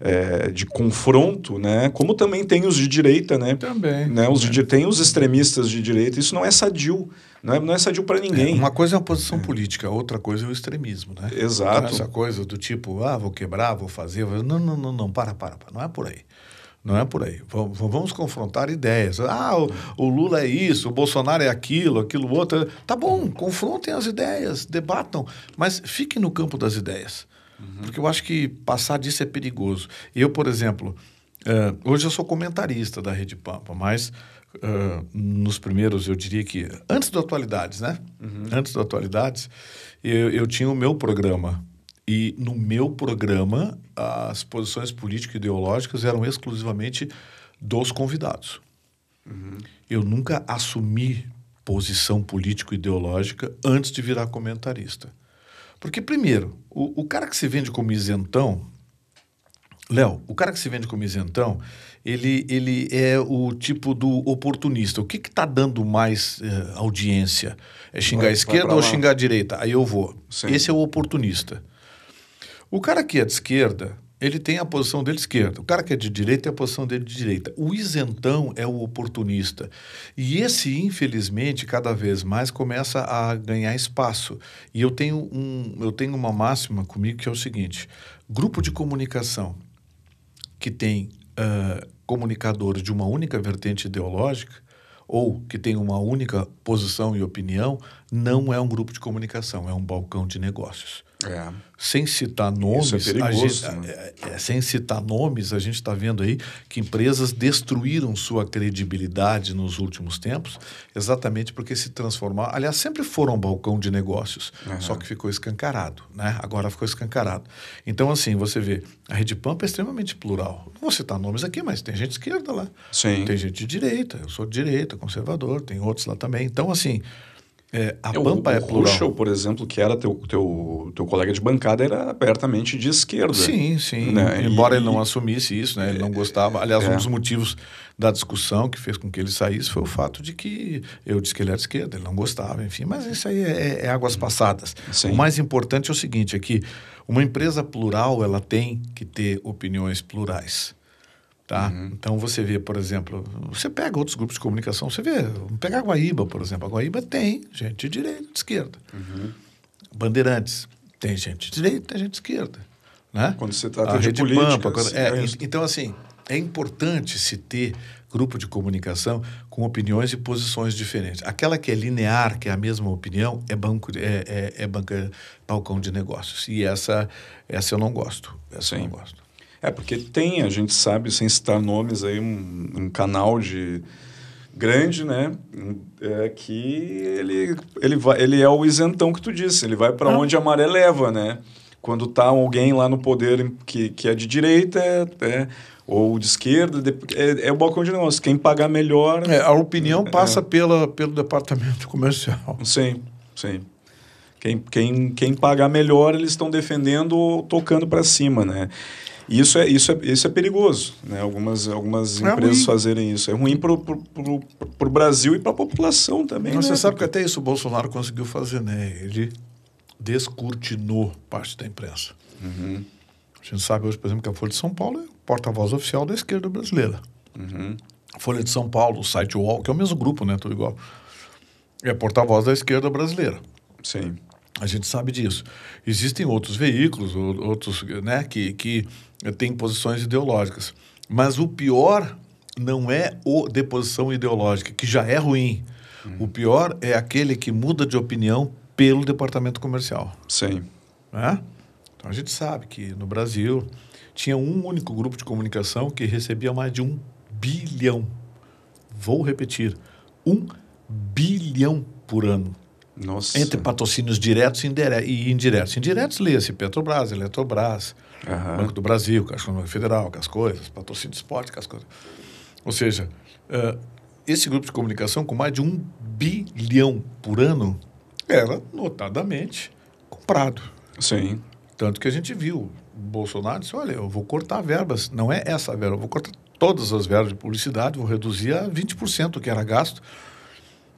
é, de confronto, né? Como também tem os de direita, né? Também. Né? Os de, tem os extremistas de direita. Isso não é sadio. Não é, não é sadio para ninguém. É, uma coisa é a posição é. política, outra coisa é o extremismo, né? Exato. Então, essa coisa do tipo, ah, vou quebrar, vou fazer. Vou... Não, não, não, não, para, para, para. Não é por aí. Não é por aí. Vamos, vamos confrontar ideias. Ah, o, o, Lula é isso, o Bolsonaro é aquilo, aquilo outro. Tá bom, confrontem as ideias, debatam, mas fiquem no campo das ideias. Uhum. Porque eu acho que passar disso é perigoso. Eu, por exemplo, uh, hoje eu sou comentarista da Rede Pampa, mas uh, nos primeiros, eu diria que antes do Atualidades, né? Uhum. Antes do Atualidades, eu, eu tinha o meu programa. E no meu programa, as posições político-ideológicas eram exclusivamente dos convidados. Uhum. Eu nunca assumi posição político-ideológica antes de virar comentarista. Porque, primeiro, o, o cara que se vende como isentão, Léo, o cara que se vende como isentão, ele, ele é o tipo do oportunista. O que está dando mais uh, audiência? É xingar vai, a esquerda ou xingar a direita? Aí eu vou. Sim. Esse é o oportunista. O cara que é de esquerda, ele tem a posição dele de esquerda. O cara que é de direita tem a posição dele de direita. O isentão é o oportunista. E esse, infelizmente, cada vez mais começa a ganhar espaço. E eu tenho, um, eu tenho uma máxima comigo que é o seguinte: grupo de comunicação que tem uh, comunicadores de uma única vertente ideológica ou que tem uma única posição e opinião, não é um grupo de comunicação, é um balcão de negócios. É. Sem citar nomes, Isso é perigoso, gente, né? é, é, sem citar nomes, a gente está vendo aí que empresas destruíram sua credibilidade nos últimos tempos, exatamente porque se transformaram. Aliás, sempre foram um balcão de negócios, uhum. só que ficou escancarado, né? Agora ficou escancarado. Então, assim, você vê, a Rede Pampa é extremamente plural. Não vou citar nomes aqui, mas tem gente de esquerda lá. Sim. Tem gente de direita, eu sou de direita, conservador, tem outros lá também. Então, assim. É, a é, Pampa o, é plural. Ruschel, por exemplo, que era teu, teu, teu colega de bancada, era abertamente de esquerda. Sim, sim. Né? Embora e, ele não assumisse isso, né? ele não gostava. Aliás, é. um dos motivos da discussão que fez com que ele saísse foi o fato de que eu disse que ele era de esquerda, ele não gostava, enfim. Mas isso aí é, é águas passadas. Sim. O mais importante é o seguinte, é que uma empresa plural, ela tem que ter opiniões plurais. Tá? Uhum. Então você vê, por exemplo, você pega outros grupos de comunicação, você vê, vamos pegar a Guaíba, por exemplo. A Guaíba tem gente de direita, de esquerda. Uhum. Bandeirantes, tem gente de direita, tem gente de esquerda. Né? Quando você trata a de Rede política. Pampa, quando, é, é então, assim, é importante se ter grupo de comunicação com opiniões e posições diferentes. Aquela que é linear, que é a mesma opinião, é banco é, é, é banca, balcão de negócios. E essa, essa eu não gosto. Essa Sim. eu não gosto. É, porque tem, a gente sabe, sem citar nomes, aí um, um canal de grande, né? É que ele, ele, vai, ele é o isentão que tu disse, ele vai para ah. onde a maré leva, né? Quando tá alguém lá no poder que, que é de direita, é, é ou de esquerda, é, é, o balcão de negócio. Quem pagar melhor. É, a opinião passa é. pela, pelo departamento comercial. Sim, sim. Quem, quem, quem pagar melhor, eles estão defendendo ou tocando para cima, né? Isso é, isso é, isso é perigoso, né? Algumas, algumas é empresas ruim. fazerem isso. É ruim para o Brasil e para a população também. Mas né? você sabe Porque... que até isso o Bolsonaro conseguiu fazer, né? Ele descortinou parte da imprensa. Uhum. A gente sabe hoje, por exemplo, que a Folha de São Paulo é porta-voz oficial da esquerda brasileira. Uhum. A Folha de São Paulo, o site UOL, que é o mesmo grupo, né? Tudo igual. é porta-voz da esquerda brasileira. Sim. A gente sabe disso. Existem outros veículos, outros né, que, que têm posições ideológicas. Mas o pior não é o deposição ideológica, que já é ruim. Hum. O pior é aquele que muda de opinião pelo departamento comercial. Sim. Né? Então a gente sabe que no Brasil tinha um único grupo de comunicação que recebia mais de um bilhão. Vou repetir, um bilhão por ano nossa. Entre patrocínios diretos e indiretos. Indiretos, leia-se Petrobras, Eletrobras, uhum. Banco do Brasil, Caixa Econômica Federal, com as coisas, patrocínio de esporte, com as coisas. Ou seja, uh, esse grupo de comunicação, com mais de um bilhão por ano, era notadamente comprado. Sim. Tanto que a gente viu Bolsonaro disse: olha, eu vou cortar verbas. Não é essa verba, eu vou cortar todas as verbas de publicidade, vou reduzir a 20% o que era gasto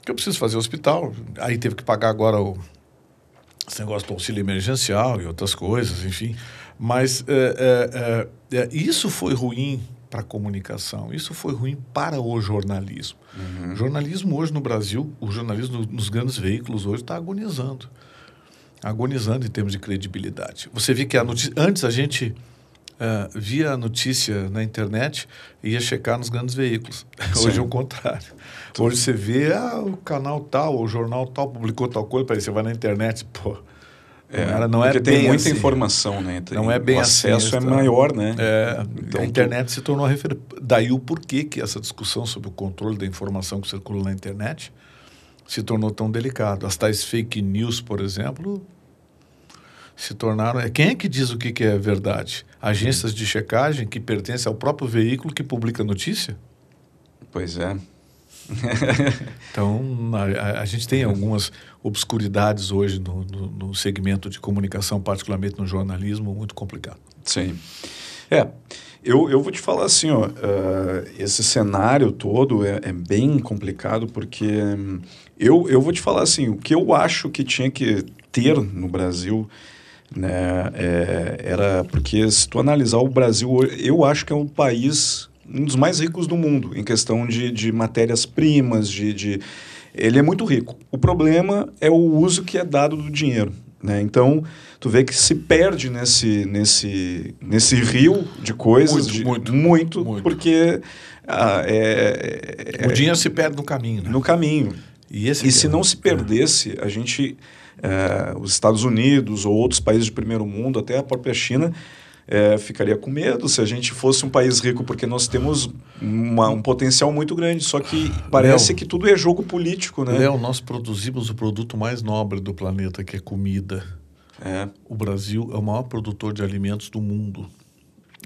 que eu preciso fazer hospital. Aí teve que pagar agora o, esse negócio do auxílio emergencial e outras coisas, enfim. Mas é, é, é, isso foi ruim para a comunicação, isso foi ruim para o jornalismo. Uhum. O jornalismo hoje no Brasil, o jornalismo nos grandes veículos hoje está agonizando. Agonizando em termos de credibilidade. Você vê que a notícia, antes a gente uh, via a notícia na internet e ia checar nos grandes veículos. Sim. <laughs> Hoje é o contrário. Tudo. Hoje você vê, ah, o canal tal, o jornal tal publicou tal coisa, aí você vai na internet, <laughs> pô. É, não é porque tem muita assim. informação, né? Tem, não é bem o acesso assim, é maior, né? É, então, a internet tu... se tornou referência. Daí o porquê que essa discussão sobre o controle da informação que circula na internet se tornou tão delicado. As tais fake news, por exemplo, se tornaram. É, quem é que diz o que, que é verdade? Agências de checagem que pertencem ao próprio veículo que publica a notícia? Pois é. <laughs> então, a, a, gente tem algumas obscuridades hoje no, no, no, segmento de comunicação, particularmente no jornalismo, muito complicado. Sim. É, eu, eu vou te falar assim, ó, uh, esse cenário todo é, é, bem complicado porque um, eu, eu vou te falar assim, o que eu acho que tinha que ter no Brasil né? É, era porque se tu analisar o Brasil, eu acho que é um país um dos mais ricos do mundo em questão de, de matérias-primas, de, de, ele é muito rico. O problema é o uso que é dado do dinheiro. Né? Então, tu vê que se perde nesse, nesse, nesse rio de coisas. Muito, de, muito, muito, muito, porque ah, é, é, o dinheiro se perde no caminho. Né? No caminho. E, e se é não se perdesse, a gente é, os Estados Unidos ou outros países de primeiro mundo, até a própria China, é, ficaria com medo se a gente fosse um país rico, porque nós temos uma, um potencial muito grande. Só que parece Léo, que tudo é jogo político, né? Léo, nós produzimos o produto mais nobre do planeta, que é comida. É. O Brasil é o maior produtor de alimentos do mundo.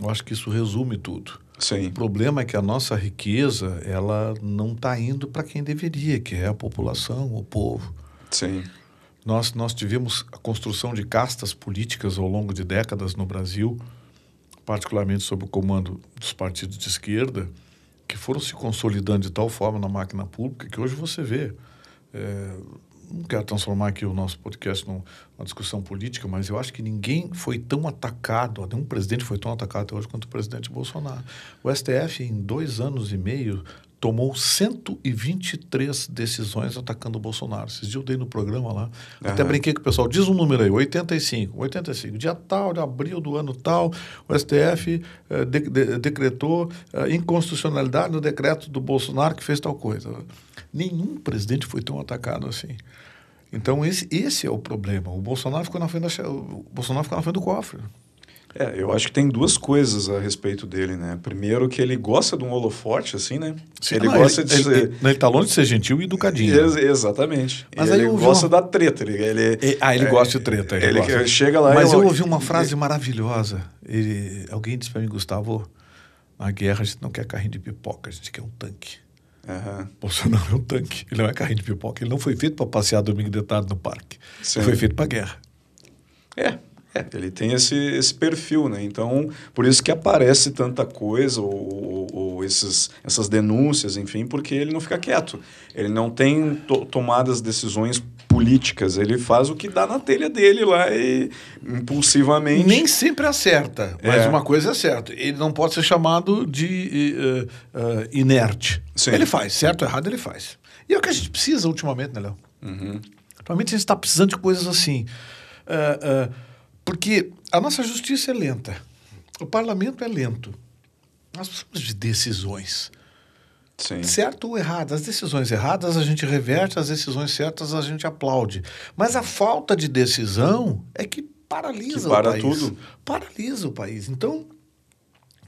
Eu acho que isso resume tudo. Sim. O problema é que a nossa riqueza ela não está indo para quem deveria, que é a população, o povo. Sim. Nós, nós tivemos a construção de castas políticas ao longo de décadas no Brasil, particularmente sob o comando dos partidos de esquerda, que foram se consolidando de tal forma na máquina pública que hoje você vê. É, não quero transformar aqui o nosso podcast numa discussão política, mas eu acho que ninguém foi tão atacado, nenhum presidente foi tão atacado hoje quanto o presidente Bolsonaro. O STF, em dois anos e meio, tomou 123 decisões atacando o Bolsonaro. Esses dias eu dei no programa lá. Uhum. Até brinquei com o pessoal. Diz um número aí, 85. 85. Dia tal, de abril do ano tal, o STF eh, de, de, decretou eh, inconstitucionalidade no decreto do Bolsonaro que fez tal coisa. Nenhum presidente foi tão atacado assim. Então, esse, esse é o problema. O Bolsonaro ficou na frente, da, o Bolsonaro ficou na frente do cofre. É, eu acho que tem duas coisas a respeito dele, né? Primeiro que ele gosta de um holofote, assim, né? Sim, ele não, gosta ele, de ser... Ele, ele tá longe de ser gentil e educadinho. Ex exatamente. Mas ele gosta uma... da treta. Ele, ele, ah, ele é, gosta de treta. Ele, ele chega lá... Mas eu, eu ouvi uma frase maravilhosa. Ele, alguém disse para mim, Gustavo, na guerra a gente não quer carrinho de pipoca, a gente quer um tanque. Uhum. Bolsonaro é um tanque. Ele não é carrinho de pipoca. Ele não foi feito para passear domingo de tarde no parque. Sim. Ele foi feito para guerra. É, é, ele tem esse, esse perfil, né? Então, por isso que aparece tanta coisa, ou, ou, ou esses, essas denúncias, enfim, porque ele não fica quieto. Ele não tem to tomadas decisões políticas, ele faz o que dá na telha dele lá e impulsivamente. Nem sempre acerta, mas é. uma coisa é certa: ele não pode ser chamado de uh, uh, inerte. Sim. Ele faz, certo ou errado, ele faz. E é o que a gente precisa ultimamente, né, Léo? Uhum. Atualmente a gente está precisando de coisas assim. Uh, porque a nossa justiça é lenta. O parlamento é lento. Nós precisamos de decisões. Sim. Certo ou errado. As decisões erradas a gente reverte, as decisões certas a gente aplaude. Mas a falta de decisão é que paralisa que para o país. tudo. Paralisa o país. Então,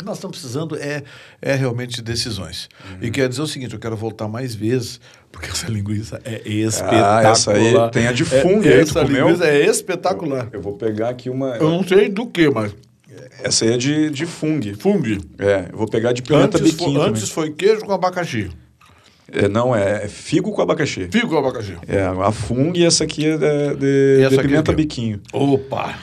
que nós estamos precisando é, é realmente de decisões. Uhum. E quer dizer o seguinte, eu quero voltar mais vezes, porque essa <laughs> linguiça é espetacular. Ah, essa aí tem a de fungo é, essa linguiça é espetacular. Eu, eu, vou pegar aqui uma... Eu não sei do que, mas... Essa aí é de, de fungo. Fungo. É, eu vou pegar de pimenta antes biquinho foi, Antes foi queijo com abacaxi. É, não, é, é figo com abacaxi. Figo com abacaxi. É, a fungo e essa aqui é de, de, de pimenta biquinho. Opa!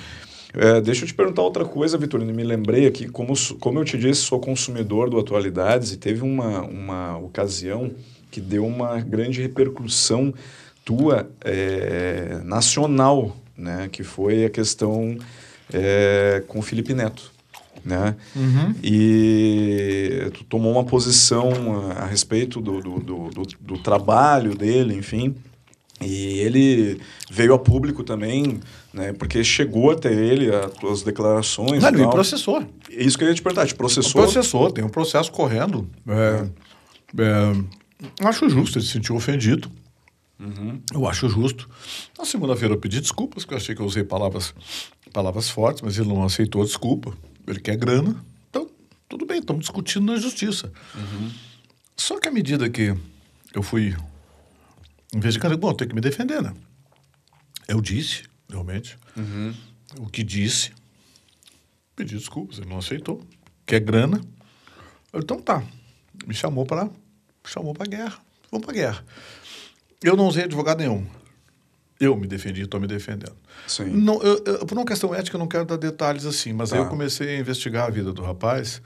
É, deixa eu te perguntar outra coisa, Vitorino. Me lembrei aqui, como, como eu te disse, sou consumidor do Atualidades e teve uma, uma ocasião que deu uma grande repercussão tua é, nacional, né? Que foi a questão é, com o Felipe Neto. Né? Uhum. E tu tomou uma posição a, a respeito do, do, do, do, do trabalho dele, enfim. E ele veio a público também, né? Porque chegou até ele as declarações. Não, ele me processou. Isso que eu ia te perguntar, te processou? Processou, tem um processo correndo. É, é, acho justo, ele se sentiu ofendido. Uhum. Eu acho justo. Na segunda-feira eu pedi desculpas, porque eu achei que eu usei palavras, palavras fortes, mas ele não aceitou a desculpa. Ele quer grana. Então, tudo bem, estamos discutindo na justiça. Uhum. Só que à medida que eu fui investigando, bom, tem que me defender, né? Eu disse, realmente, uhum. o que disse. Pedi desculpas, ele não aceitou. Quer grana. Eu, então tá. Me chamou para chamou para guerra. Vamos para guerra. Eu não usei advogado nenhum. Eu me defendi, estou me defendendo. Sim. Não, eu, eu, por uma questão ética, eu não quero dar detalhes assim, mas aí eu tá. comecei a investigar a vida do rapaz.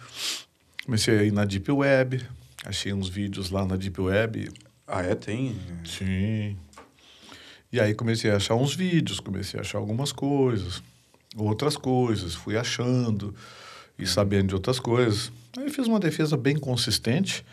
Comecei a ir na Deep Web, achei uns vídeos lá na Deep Web. Ah, é? Tem? Sim. E aí comecei a achar uns vídeos, comecei a achar algumas coisas, outras coisas, fui achando e sabendo de outras coisas. Aí fiz uma defesa bem consistente.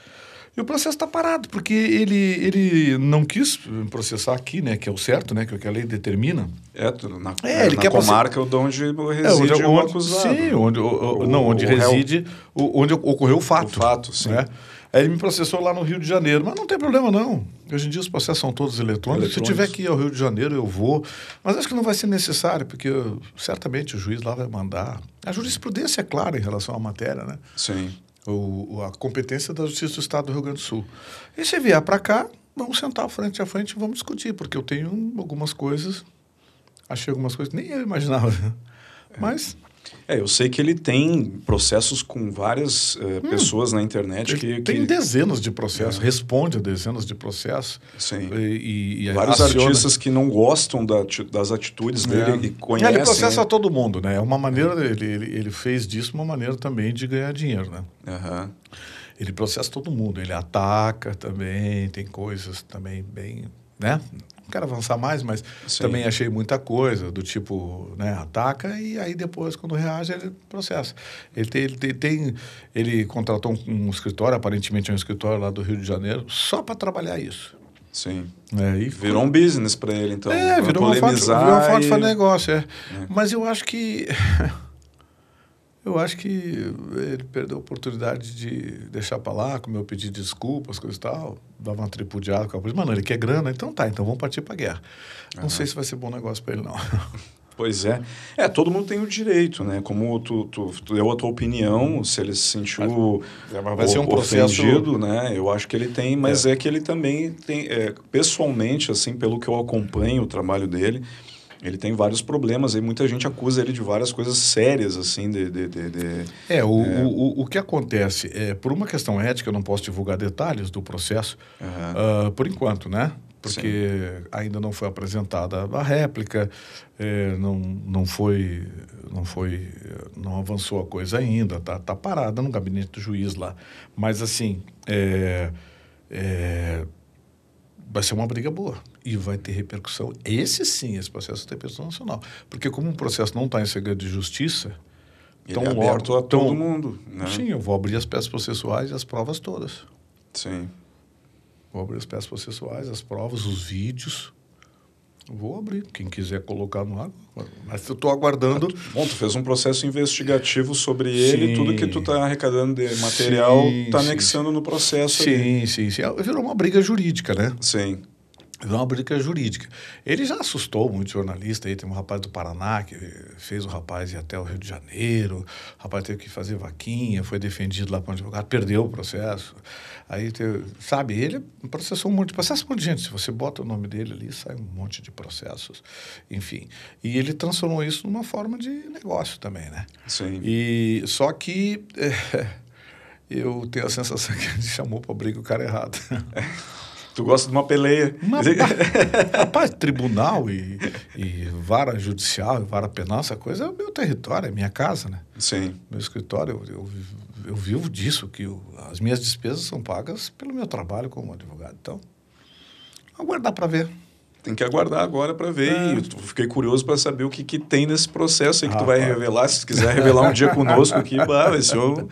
E o processo está parado, porque ele, ele não quis processar aqui, né? Que é o certo, né? Que é o que a lei determina. É, na, é, ele na quer comarca process... onde reside é, onde, o acusado. Sim, onde, o, o, não, onde reside, o, onde ocorreu o fato. O fato, sim. Né? Aí ele me processou lá no Rio de Janeiro, mas não tem problema não. Hoje em dia os processos são todos eletrônicos. eletrônicos. Se eu tiver que ir ao Rio de Janeiro, eu vou. Mas acho que não vai ser necessário, porque certamente o juiz lá vai mandar. A jurisprudência é clara em relação à matéria, né? Sim o, a competência da Justiça do Estado do Rio Grande do Sul. E se vier para cá, vamos sentar frente a frente e vamos discutir, porque eu tenho algumas coisas, achei algumas coisas nem eu imaginava. É. <laughs> Mas é, eu sei que ele tem processos com várias uh, hum, pessoas na internet que, Tem dezenas de processos, é. responde a dezenas de processos. Sim. E, e Vários aciona... artistas que não gostam da, das atitudes é. dele e conhecem... ele processa todo mundo, né? É uma maneira... Ele, ele, ele, fez disso uma maneira também de ganhar dinheiro, né? Uhum. Ele processa todo mundo. Ele ataca também, tem coisas também bem... Né? Não quero avançar mais, mas Sim. também achei muita coisa do tipo, né, ataca e aí depois, quando reage, ele processa. Ele tem, ele, tem, tem ele contratou um, um, escritório, aparentemente é um escritório lá do Rio de Janeiro, só para trabalhar isso. Sim. É, e virou um business para ele, então. É, virou uma, foto, virou uma foto e... negócio, é. é. Mas eu acho que <laughs> Eu acho que ele perdeu a oportunidade de deixar para lá, com o meu pedido de desculpas, coisa e tal, dava uma tripudiada com a polícia. Mano, ele quer grana, então tá, então vamos partir para guerra. Não uhum. sei se vai ser bom negócio para ele, não. <laughs> Pois é. É, todo mundo tem o direito, né? Como tu, tu, tu deu a tua opinião, se ele se sentiu mas, vai ser um processo... ofendido, né? Eu acho que ele tem, mas é, é que ele também tem, é, pessoalmente, assim, pelo que eu acompanho o trabalho dele, ele tem vários problemas e muita gente acusa ele de várias coisas sérias, assim, de... de, de, de é, o, é... O, o, o, que acontece, é, por uma questão ética, eu não posso divulgar detalhes do processo, uhum. uh, por enquanto, né? Porque Sim. ainda não foi apresentada a réplica, é, não, não foi... Não foi, não avançou a coisa ainda, tá, tá parada no gabinete do juiz lá. Mas assim, é, é, vai ser uma briga boa e vai ter repercussão. Esse sim, esse processo tem repercussão nacional. Porque como o processo não está em segredo de justiça, Ele é aberto a todo mundo. Né? Sim, eu vou abrir as peças processuais e as provas todas. Sim. Vou abrir as peças processuais, as provas, os vídeos. Vou abrir. Quem quiser colocar no ar. Mas eu estou aguardando. <laughs> Bom, tu fez um processo investigativo sobre ele, sim. tudo que tu está arrecadando de material está anexando no processo. Sim, ali. sim, sim. Virou uma briga jurídica, né? Sim uma briga jurídica. Ele já assustou muito jornalista aí, tem um rapaz do Paraná que fez o rapaz ir até o Rio de Janeiro, o rapaz teve que fazer vaquinha, foi defendido lá para o advogado, perdeu o processo. Aí, teve, sabe, ele processou um monte de processo, um monte de gente. Se você bota o nome dele ali, sai um monte de processos, enfim. E ele transformou isso numa forma de negócio também, né? Sim. E, só que é, <laughs> eu tenho a sensação que ele <laughs> chamou para briga o cara errado. <laughs> Tu gosta de uma peleia. Uma, <laughs> rapaz, tribunal e, e vara judicial, vara penal, essa coisa é o meu território, é minha casa, né? Sim. Meu escritório, eu, eu, eu vivo disso, que eu, as minhas despesas são pagas pelo meu trabalho como advogado. Então, aguardar para ver. Tem que aguardar agora para ver. É. E fiquei curioso para saber o que, que tem nesse processo aí que ah, tu vai revelar. Se quiser revelar um dia conosco aqui, bah, vai ser um...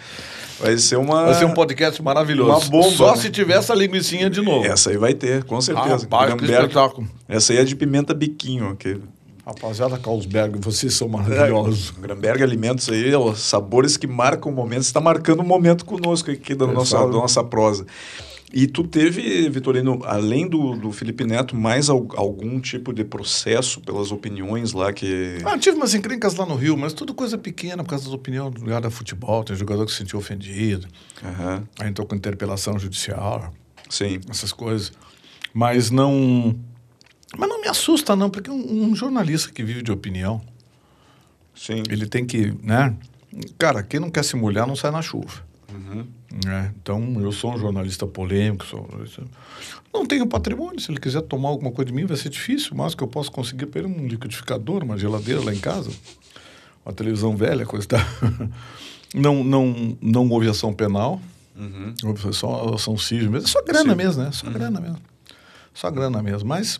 Vai ser uma. Vai ser um podcast maravilhoso. Uma bomba. Só né? se tiver essa linguicinha de novo. Essa aí vai ter, com certeza. Rapaz, que espetáculo. Essa aí é de pimenta biquinho. Que... Rapaziada, Carlsberg, vocês são maravilhosos. É, Gramberg Alimentos aí, ó, sabores que marcam o momento. Você está marcando o um momento conosco aqui da nossa, da nossa prosa. E tu teve, Vitorino, além do, do Felipe Neto, mais al, algum tipo de processo pelas opiniões lá que. Ah, tive umas encrencas lá no Rio, mas tudo coisa pequena por causa das opiniões do lugar da futebol. Tem jogador que se sentiu ofendido. Uhum. Aí entrou com interpelação judicial. Sim. Essas coisas. Mas não. Mas não me assusta, não, porque um, um jornalista que vive de opinião. Sim. Ele tem que, né? Cara, quem não quer se molhar não sai na chuva. Uhum. É, então, eu sou um jornalista polêmico. Sou, não tenho patrimônio. Se ele quiser tomar alguma coisa de mim, vai ser difícil. Mas que eu posso conseguir para ele um liquidificador, uma geladeira lá em casa, uma televisão velha, coisa tal. <laughs> não, não, não houve ação penal. Uhum. Houve só ação civil mesmo. É só grana Sim. mesmo, né? Só uhum. grana mesmo. Só grana mesmo. Mas,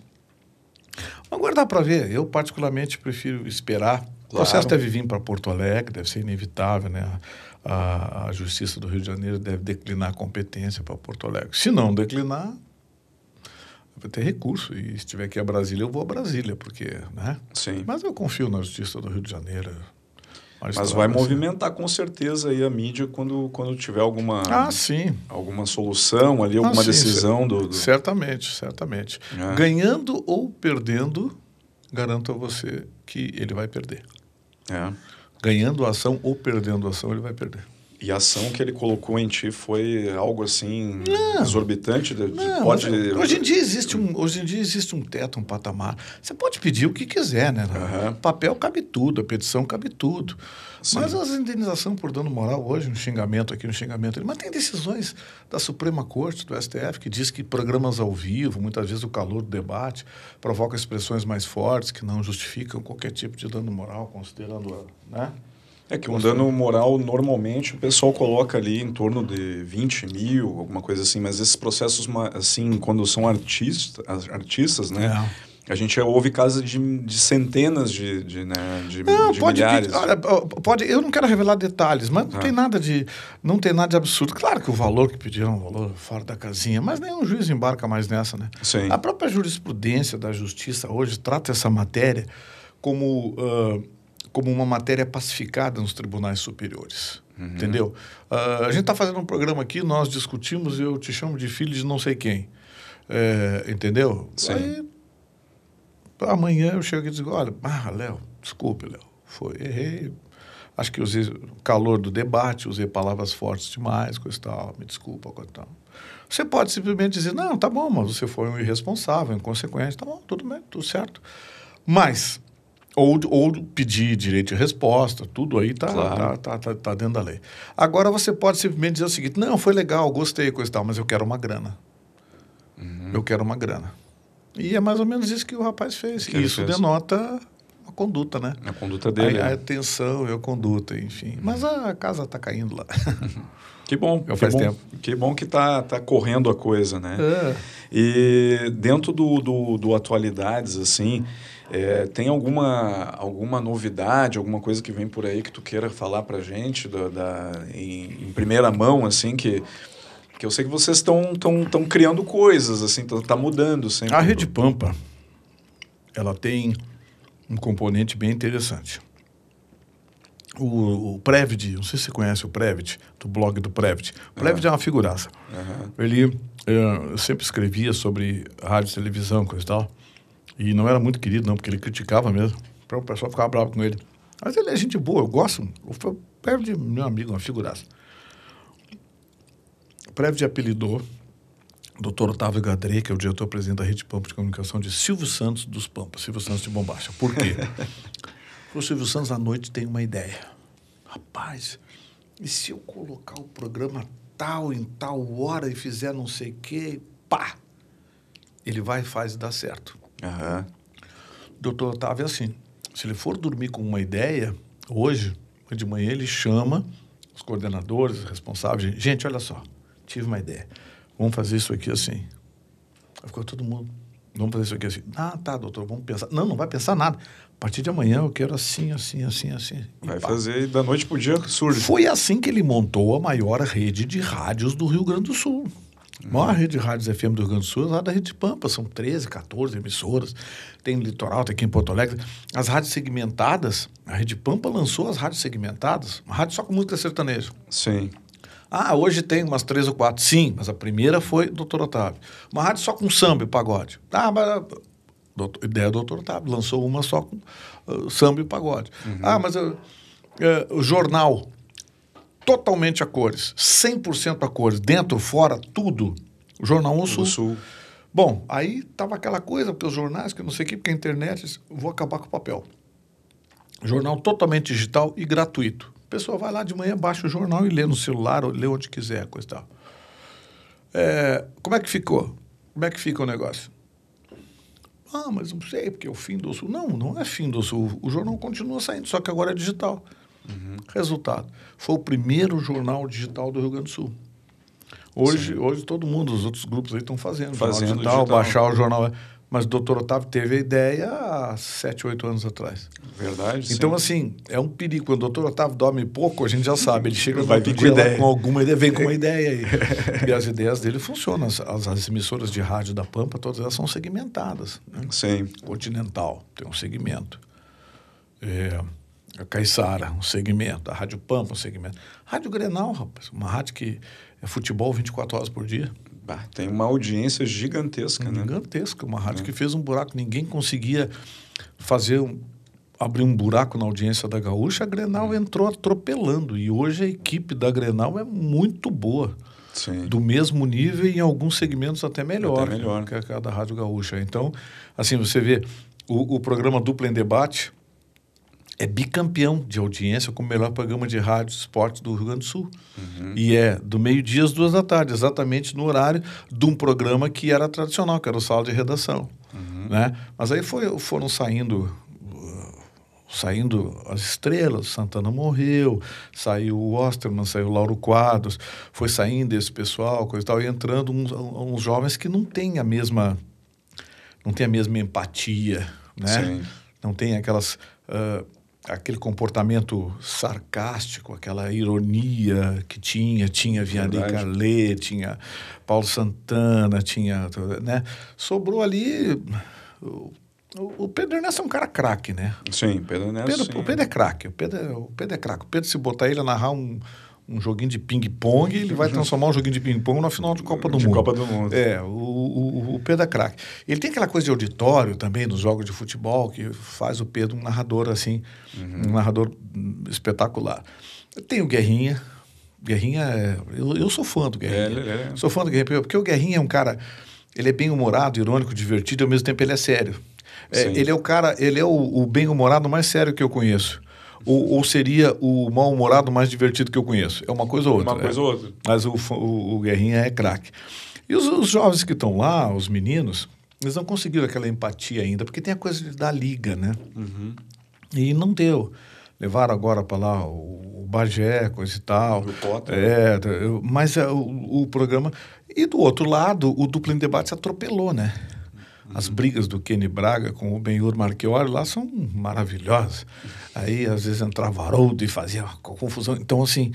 vamos aguardar para ver. Eu, particularmente, prefiro esperar. Claro. O processo deve vir para Porto Alegre, deve ser inevitável, né? A, a Justiça do Rio de Janeiro deve declinar a competência para Porto Alegre. Se não declinar, vai ter recurso. E se estiver aqui a Brasília, eu vou a Brasília, porque, né? Sim. Mas eu confio na Justiça do Rio de Janeiro. Mas vai movimentar com certeza aí a mídia quando, quando tiver alguma, ah, sim. alguma solução ali, alguma ah, sim, decisão do, do, Certamente, certamente. É. Ganhando ou perdendo, garanto a você que ele vai perder. É ganhando ação ou perdendo ação, ele vai perder. E a ação que ele colocou em ti foi algo assim não, exorbitante? De, não, pode... Hoje em, dia existe um, hoje em dia existe um teto, um patamar. Você pode pedir o que quiser, né? Uhum. Papel cabe tudo, a petição cabe tudo. Sim. Mas as indenizações por dano moral hoje, um xingamento aqui, um xingamento ali. Mas tem decisões da Suprema Corte, do STF, que diz que programas ao vivo, muitas vezes o calor do debate, provoca expressões mais fortes que não justificam qualquer tipo de dano moral, considerando, né? É que um dano moral, normalmente, o pessoal coloca ali em torno de 20 mil, alguma coisa assim, mas esses processos, assim, quando são artista, artistas, né? É. A gente ouve casos de, de centenas de, de, né, de, não, de pode, milhares. Olha, pode, eu não quero revelar detalhes, mas não ah. tem nada de não tem nada de absurdo. Claro que o valor que pediram é um valor fora da casinha, mas nenhum juiz embarca mais nessa, né? Sim. A própria jurisprudência da justiça hoje trata essa matéria como uh, como uma matéria pacificada nos tribunais superiores. Uhum. Entendeu? Uh, a gente está fazendo um programa aqui, nós discutimos e eu te chamo de filho de não sei quem. É, entendeu? Sim. Aí, amanhã eu chego e digo: olha, ah, Léo, desculpe, Léo, foi, errei. Acho que usei o calor do debate, usei palavras fortes demais, coisa e tal, me desculpa, coisa e tal. Você pode simplesmente dizer: não, tá bom, mas você foi um irresponsável, inconsequente, tá bom, tudo bem, tudo certo. Mas ou, ou pedir direito de resposta, tudo aí está claro. tá, tá, tá, tá, dentro da lei. Agora você pode simplesmente dizer o seguinte: não, foi legal, gostei, coisa e tal, mas eu quero uma grana. Uhum. Eu quero uma grana. E é mais ou menos isso que o rapaz fez. Que isso fez? denota a conduta, né? A conduta dele. A, a né? atenção e a conduta, enfim. Uhum. Mas a casa está caindo lá. <laughs> Que bom. Eu que faz bom, tempo. Que bom que está tá correndo a coisa, né? É. E dentro do, do, do Atualidades, assim, é, tem alguma, alguma novidade, alguma coisa que vem por aí que tu queira falar para gente da, da, em, em primeira mão, assim, que que eu sei que vocês estão tão, tão criando coisas, assim, tá, tá mudando sempre. A Rede Pampa, ela tem um componente bem interessante. O, o Previt, não sei se você conhece o Previt, do blog do Previt. O Previt uhum. é uma figuraça. Uhum. Ele eu sempre escrevia sobre rádio e televisão, coisa e tal. E não era muito querido, não, porque ele criticava mesmo. O pessoal ficava bravo com ele. Mas ele é gente boa, eu gosto. Previt é meu amigo, uma figuraça. O Previt apelidou Dr. Otávio Gadrei, que é o diretor-presidente da Rede Pampa de Comunicação, de Silvio Santos dos Pampas, Silvio Santos de Bombacha. Por quê? <laughs> o Silvio Santos, à noite, tem uma ideia. Rapaz, e se eu colocar o programa tal em tal hora e fizer não sei o quê, pá! Ele vai e faz e dá certo. Uhum. Doutor Otávio é assim, se ele for dormir com uma ideia, hoje, de manhã, ele chama os coordenadores, os responsáveis. Gente, olha só, tive uma ideia Vamos fazer isso aqui assim. Aí ficou todo mundo. Vamos fazer isso aqui assim. Ah, tá, doutor, vamos pensar. Não, não vai pensar nada. A partir de amanhã eu quero assim, assim, assim, assim. Vai fazer e da noite pro dia surge. Foi assim que ele montou a maior rede de rádios do Rio Grande do Sul. A maior rede de rádios FM do Rio Grande do Sul é lá da Rede Pampa. São 13, 14 emissoras. Tem litoral, tem aqui em Porto Alegre. As rádios segmentadas, a Rede Pampa lançou as rádios segmentadas, uma rádio só com música sertaneja. Sim. Ah, hoje tem umas três ou quatro. Sim, mas a primeira foi Doutor Otávio. Uma rádio só com samba e pagode. Ah, mas doutor, ideia do Doutor Otávio. Lançou uma só com uh, samba e pagode. Uhum. Ah, mas uh, uh, o jornal totalmente a cores. 100% a cores. Dentro, fora, tudo. O Jornal 1 Sul. Sul. Bom, aí tava aquela coisa, porque os jornais, que não sei o que, porque a internet, vou acabar com o papel. Jornal totalmente digital e gratuito. A pessoa vai lá de manhã, baixa o jornal e lê no celular, ou lê onde quiser, coisa e tal. É, como é que ficou? Como é que fica o negócio? Ah, mas não sei, porque é o fim do Sul. Não, não é fim do Sul. O jornal continua saindo, só que agora é digital. Uhum. Resultado: foi o primeiro jornal digital do Rio Grande do Sul. Hoje, hoje todo mundo, os outros grupos aí estão fazendo, fazendo digital, digital, baixar o jornal. Mas o doutor Otávio teve a ideia há sete, oito anos atrás. Verdade. Então, sim. assim, é um perigo. Quando o doutor Otávio dorme pouco, a gente já sabe. Ele chega Vai com, ideia. com alguma ideia, vem com uma <laughs> ideia aí. e as ideias dele funcionam. As, as, emissoras de rádio da Pampa, todas elas são segmentadas. Né? Sim. Continental tem um segmento. É, a Caiçara, um segmento. A Rádio Pampa, um segmento. Rádio Grenal, rapaz, uma rádio que é futebol 24 horas por dia. Bah, tem uma audiência gigantesca, gigantesca né? Gigantesca. Uma rádio é. que fez um buraco. Ninguém conseguia fazer um, abrir um buraco na audiência da Gaúcha. A Grenal hum. entrou atropelando. E hoje a equipe da Grenal é muito boa. Sim. Do mesmo nível e em alguns segmentos até melhor, até melhor. que a da Rádio Gaúcha. Então, assim, você vê o, o programa Dupla em Debate é bicampeão de audiência como melhor programa de rádio e esporte do Rio Grande do Sul. Uhum. E é do meio-dia às duas da tarde, exatamente no horário de um programa que era tradicional, que era o Sala de Redação. Uhum. Né? Mas aí foi, foram saindo saindo as estrelas, Santana morreu, saiu o Osterman, saiu o Lauro Quadros, foi saindo esse pessoal, coisa e tal, e entrando uns, uns jovens que não têm a mesma não têm a mesma empatia, né? Sim. Não tem aquelas uh, aquele comportamento sarcástico, aquela ironia que tinha, tinha Vianney Carlet, tinha Paulo Santana, tinha, né? Sobrou ali o, o Pedro Ernesto é um cara craque, né? Sim, Pedro Ernesto. Pedro, sim. O Pedro é craque, o Pedro, é, o Pedro é craque. O Pedro, se botar ele a narrar um, um joguinho de ping-pong, ele vai transformar um joguinho de ping-pong na final de Copa do de Mundo. Copa do Mundo. É, o, o, o Pedro é craque. Ele tem aquela coisa de auditório também nos jogos de futebol, que faz o Pedro um narrador assim, uhum. um narrador espetacular. Tem o Guerrinha. Guerrinha, é, eu, eu sou fã do Guerrinha. É, é. Sou fã do Guerrinha, porque o Guerrinha é um cara, ele é bem humorado, irônico, divertido, e ao mesmo tempo ele é sério. É, ele é o cara, ele é o, o bem-humorado mais sério que eu conheço. Ou, ou seria o mal-humorado mais divertido que eu conheço? É uma coisa ou outra. Uma coisa ou outra. Mas o, o, o Guerrinha é craque. E os, os jovens que estão lá, os meninos, eles não conseguiram aquela empatia ainda, porque tem a coisa da liga, né? Uhum. E não deu. Levaram agora para lá o, o Bagé, coisa e tal. O Potter. É, mas é, o, o programa. E do outro lado, o duplo em debate se atropelou, né? As brigas do Kenny Braga com o Benhur Marchiori lá são maravilhosas. Aí, às vezes, entrava Haroldo e fazia confusão. Então, assim,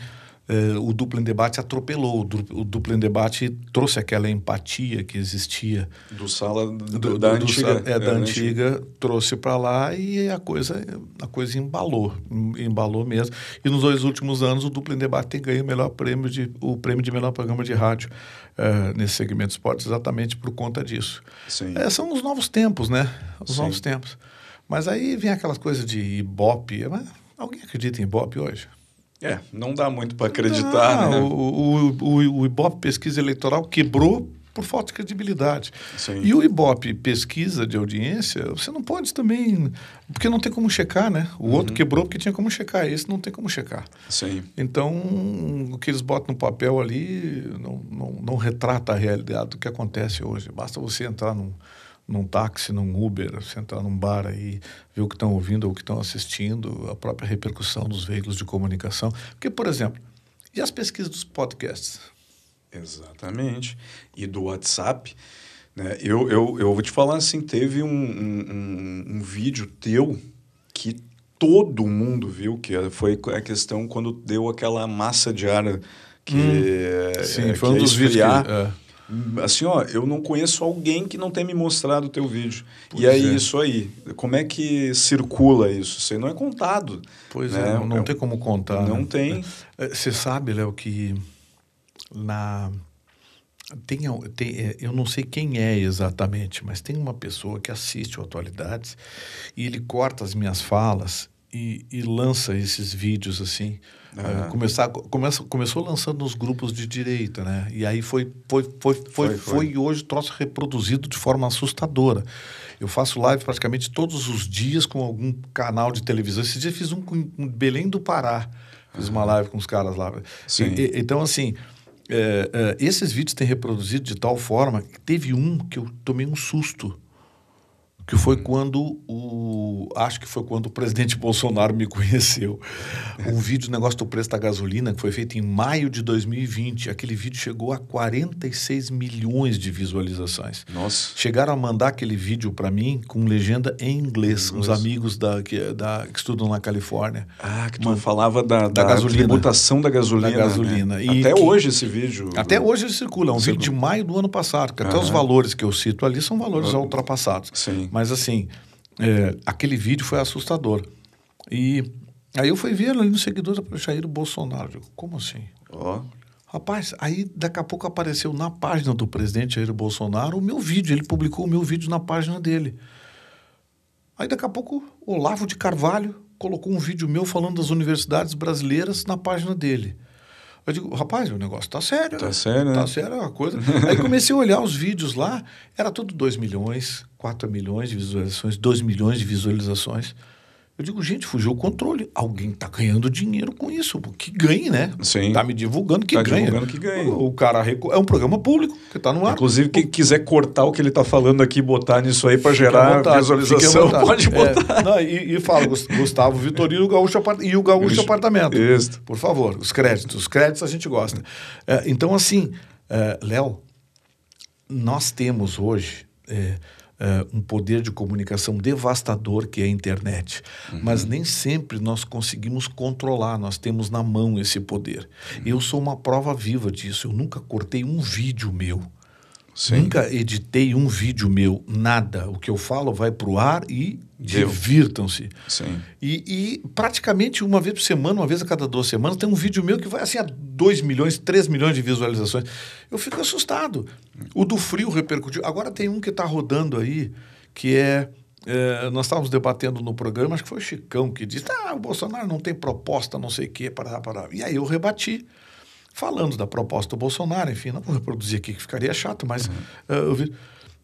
eh, o duplo em debate atropelou. O duplo em debate trouxe aquela empatia que existia. Do sala do, do, da do, antiga. É, da antiga, antiga, trouxe para lá e a coisa, a coisa embalou. Embalou mesmo. E nos dois últimos anos, o duplo em debate tem ganho o melhor prêmio de, o prêmio de melhor programa de rádio uh, nesse segmento de esportes, exatamente por conta disso. É, são os novos tempos, né? Os Sim. novos tempos. Mas aí vem aquelas coisas de Ibope. Alguém acredita em Ibope hoje? É, não dá muito para acreditar, né? O, o, o, o Ibope Pesquisa Eleitoral quebrou por falta de credibilidade. Sim. E o Ibope pesquisa de audiência, você não pode também, porque não tem como checar, né? O uhum. outro quebrou porque tinha como checar, esse não tem como checar. Sim. Então, o que eles botam no papel ali não, não, não retrata a realidade do que acontece hoje. Basta você entrar num, num táxi, num Uber, você entrar num bar aí, ver o que estão ouvindo ou o que estão assistindo, a própria repercussão dos veículos de comunicação. Porque, por exemplo, e as pesquisas dos podcasts? Exatamente. E do WhatsApp. Né? Eu, eu, eu vou te falar assim, teve um, um, um vídeo teu que todo mundo viu, que foi a questão quando deu aquela massa de ar que, hum, sim, é, foi um dos vídeos que, é assim, ó, eu não conheço alguém que não tenha me mostrado o teu vídeo. Pois e aí, é. isso aí, como é que circula isso? Isso aí não é contado. Pois né? é, não, não é, tem como contar. Não né? tem. É, você sabe, Léo, que na... Tem, tem, é, eu não sei quem é exatamente, mas tem uma pessoa que assiste o Atualidades e ele corta as minhas falas e, e lança esses vídeos assim Uhum. começar, começa, começou lançando nos grupos de direita, né? E aí foi, foi, foi, foi, foi, foi. e hoje troço reproduzido de forma assustadora. Eu faço live praticamente todos os dias com algum canal de televisão. Esse dia fiz um com Belém do Pará. Fiz uhum. uma live com os caras lá. Sim. E, então, assim, é, é, esses vídeos têm reproduzido de tal forma que teve um que eu tomei um susto que foi quando o acho que foi quando o presidente <laughs> Bolsonaro me conheceu. Um vídeo do negócio do preço da gasolina que foi feito em maio de 2020. Aquele vídeo chegou a 46 milhões de visualizações. Nossa. Chegaram a mandar aquele vídeo para mim com legenda em inglês, uns amigos da que, da que estudam na Califórnia. Ah, que tu Man, falava da, da, da gasolina. tributação da gasolina. Da gasolina. Né? até que, hoje esse vídeo. Até hoje ele circula. É um vídeo de maio do ano passado. Que até os valores que eu cito ali são valores ultrapassados. Sim. Mas assim, é, aquele vídeo foi assustador. E aí eu fui ver ali no seguidor do Jair Bolsonaro. Eu digo, como assim? Ó. Oh. Rapaz, aí daqui a pouco apareceu na página do presidente Jair Bolsonaro o meu vídeo. Ele publicou o meu vídeo na página dele. Aí daqui a pouco Olavo de Carvalho colocou um vídeo meu falando das universidades brasileiras na página dele. Eu digo, rapaz, o negócio tá sério. Tá né? sério, Tá sério a coisa. Aí comecei a olhar os vídeos lá, era tudo 2 milhões, 4 milhões de visualizações, 2 milhões de visualizações. Eu digo, gente, fugiu o controle. Alguém está ganhando dinheiro com isso. Que ganhe, né? Sim. Está me divulgando que tá ganha. divulgando que ganha. O, o cara é um programa público que está no ar. Inclusive, quem quiser cortar o que ele está falando aqui botar nisso aí para gerar vontade, visualização, pode botar. É, não, e, e fala, Gustavo Vitorino Gaúcho, e o Gaúcho isso, Apartamento. Isso. Por favor, os créditos. Os créditos a gente gosta. É, então, assim, é, Léo, nós temos hoje é, uh, um poder de comunicação devastador que é a internet. Uhum. Mas nem sempre nós conseguimos controlar, nós temos na mão esse poder. Uhum. Eu sou uma prova viva disso. Eu nunca cortei um vídeo meu. Sim. Nunca editei um vídeo meu, nada. O que eu falo vai para o ar e divirtam-se. E, e, praticamente uma vez por semana, uma vez a cada duas semanas, tem um vídeo meu que vai assim a 2 milhões, 3 milhões de visualizações. Eu fico assustado. O do frio repercutiu. Agora tem um que está rodando aí, que é, é, Nós estávamos debatendo no programa, acho que foi o Chicão que disse: ah, o Bolsonaro não tem proposta, não sei o quê, para para E aí eu rebati falando da proposta do Bolsonaro, enfim, não vou reproduzir aqui que ficaria chato, mas uhum. uh, eu vi.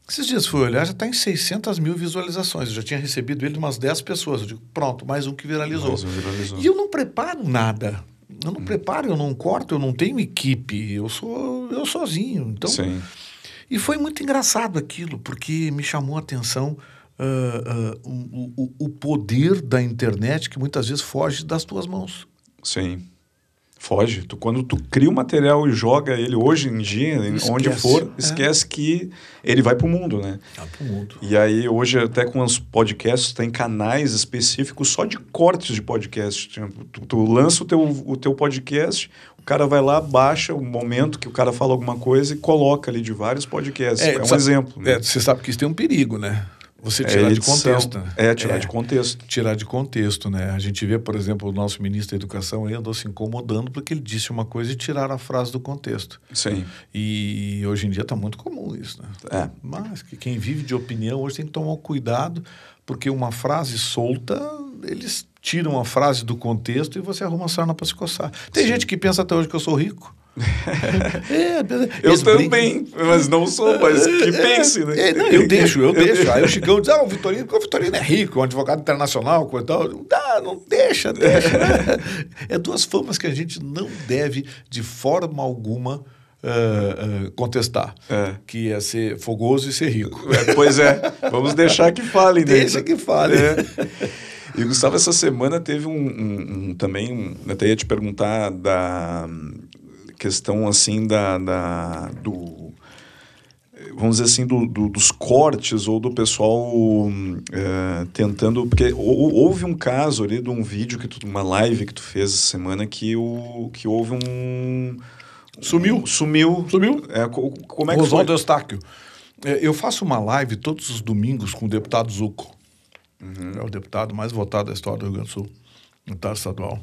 Esses dias fui olhar, já está em 600 mil visualizações. Eu já tinha recebido ele de umas 10 pessoas. Eu digo, pronto, mais um que viralizou. Um viralizou. E eu não preparo nada. Eu não hum. preparo, eu não corto, eu não tenho equipe. Eu sou eu sozinho. Então, Sim. E foi muito engraçado aquilo, porque me chamou a atenção uh, uh, o, o poder da internet que muitas vezes foge das tuas mãos. Sim. Foge. Tu, quando tu cria o material e joga ele hoje em dia, esquece. onde for, é. esquece é. que ele vai para o mundo, né? Vai pro mundo. E aí, hoje, até com os podcasts, tem canais específicos só de cortes de podcast. Tipo, tu, tu lança o teu, o teu podcast, cara vai lá, baixa o momento que o cara fala alguma coisa e coloca ali de vários podcasts. É, é um sabe, exemplo. Né? É, você sabe que isso tem um perigo, né? Você é tirar é de contexto. Né? É, tirar é, de contexto. Tirar de contexto, né? A gente vê, por exemplo, o nosso ministro da Educação aí andou se incomodando porque ele disse uma coisa e tiraram a frase do contexto. Sim. E hoje em dia está muito comum isso, né? É. Mas que quem vive de opinião hoje tem que tomar cuidado porque uma frase solta, eles tiram a frase do contexto e você arruma a sarna para se coçar. Tem Sim. gente que pensa até hoje que eu sou rico. <laughs> é, eu também, mas não sou, mas que pense, né? É, não, eu <laughs> deixo, eu deixo. Aí o Chicão diz, ah, o Vitorino, o Vitorino é rico, um advogado internacional, coisa tal. Não, não deixa, deixa. <laughs> é duas formas que a gente não deve, de forma alguma, Uh, uh, contestar, é. que é ser fogoso e ser rico. É, pois é, vamos deixar que fale. Né? Deixa que fale. É. E Gustavo, essa semana teve um, um, um também, um, até ia te perguntar da questão assim da, da do vamos dizer assim, do, do, dos cortes ou do pessoal é, tentando. Porque houve um caso ali de um vídeo, que tu, uma live que tu fez essa semana, que, o, que houve um Sumiu. Sumiu. Sumiu. É, como é que Oswaldo Eustáquio. É, eu faço uma live todos os domingos com o deputado Zuco. Uhum. É o deputado mais votado da história do Rio Grande do Sul, deputado estadual.